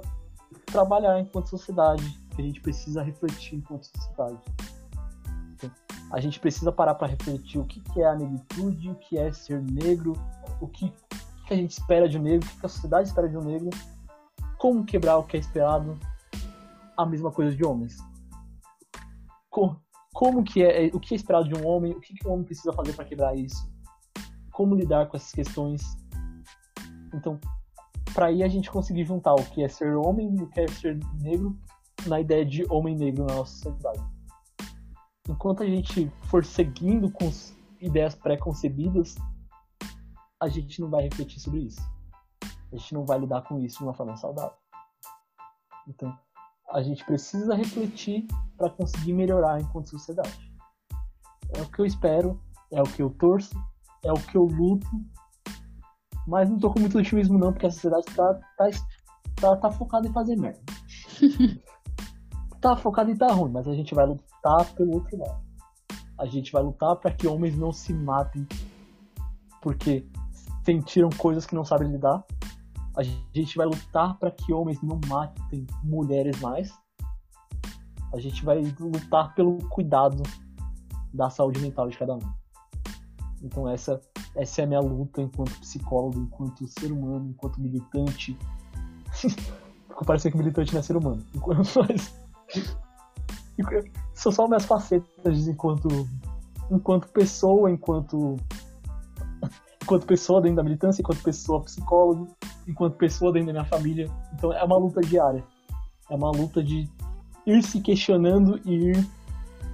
trabalhar enquanto sociedade, que a gente precisa refletir enquanto sociedade. A gente precisa parar para refletir o que, é a negritude, o que é ser negro, o que, a gente espera de um negro, o que a sociedade espera de um negro, como quebrar o que é esperado, a mesma coisa de homens. Como, que é, o que é esperado de um homem, o que, que um homem precisa fazer para quebrar isso, como lidar com essas questões. Então, para aí a gente conseguir juntar o que é ser homem e o que é ser negro na ideia de homem negro na nossa sociedade enquanto a gente for seguindo com ideias pré-concebidas, a gente não vai refletir sobre isso. A gente não vai lidar com isso de uma forma saudável. Então, a gente precisa refletir para conseguir melhorar enquanto sociedade. É o que eu espero, é o que eu torço, é o que eu luto. Mas não tô com muito otimismo não, porque a sociedade tá, tá, tá, tá focada em fazer merda. (laughs) tá focada em tá ruim, mas a gente vai lutar lutar pelo outro lado. A gente vai lutar para que homens não se matem porque sentiram coisas que não sabem lidar. A gente vai lutar para que homens não matem mulheres mais. A gente vai lutar pelo cuidado da saúde mental de cada um. Então essa essa é a minha luta enquanto psicólogo, enquanto ser humano, enquanto militante. (laughs) Ficou parecendo que militante não é ser humano. (laughs) Mas são só minhas facetas enquanto, enquanto pessoa, enquanto, enquanto pessoa dentro da militância, enquanto pessoa psicólogo, enquanto pessoa dentro da minha família. Então é uma luta diária. É uma luta de ir se questionando e ir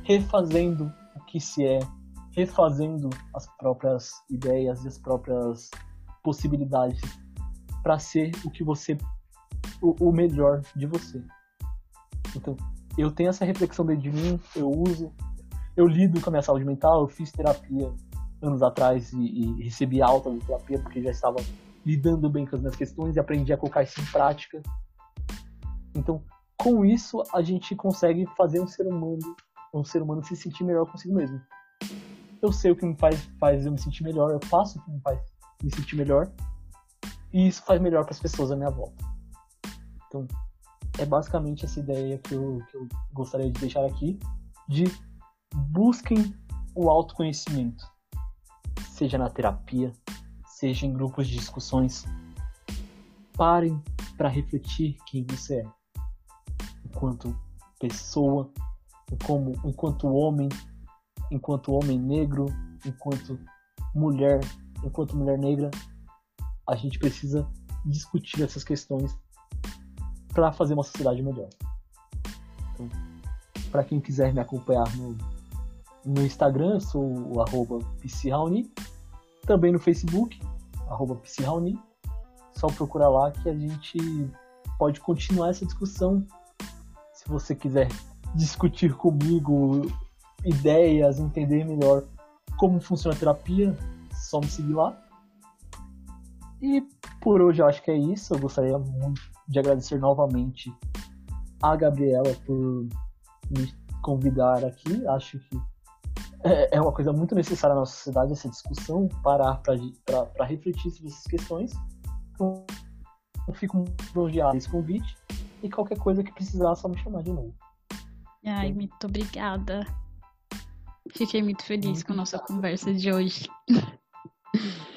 refazendo o que se é, refazendo as próprias ideias e as próprias possibilidades para ser o que você o, o melhor de você. Então, eu tenho essa reflexão dentro de mim, eu uso, eu lido com a minha saúde mental, eu fiz terapia anos atrás e, e recebi alta de terapia porque já estava lidando bem com as minhas questões e aprendi a colocar isso em prática. Então, com isso, a gente consegue fazer um ser humano, um ser humano se sentir melhor consigo mesmo. Eu sei o que me faz, faz eu me sentir melhor, eu faço o que me faz me sentir melhor, e isso faz melhor para as pessoas à minha volta. Então, é basicamente essa ideia que eu, que eu gostaria de deixar aqui, de busquem o autoconhecimento, seja na terapia, seja em grupos de discussões. Parem para refletir quem você é, enquanto pessoa, como, enquanto homem, enquanto homem negro, enquanto mulher, enquanto mulher negra. A gente precisa discutir essas questões para fazer uma sociedade melhor. Então, para quem quiser me acompanhar no No Instagram, sou o arroba Também no Facebook, arroba Só procurar lá que a gente pode continuar essa discussão. Se você quiser discutir comigo ideias, entender melhor como funciona a terapia, só me seguir lá. E por hoje eu acho que é isso. Eu gostaria muito de agradecer novamente a Gabriela por me convidar aqui. Acho que é, é uma coisa muito necessária na nossa sociedade essa discussão, parar para refletir sobre essas questões. Então, eu fico elogiado esse convite e qualquer coisa que precisar, é só me chamar de novo. Ai, então, muito obrigada. Fiquei muito feliz muito com a nossa conversa de hoje. (laughs)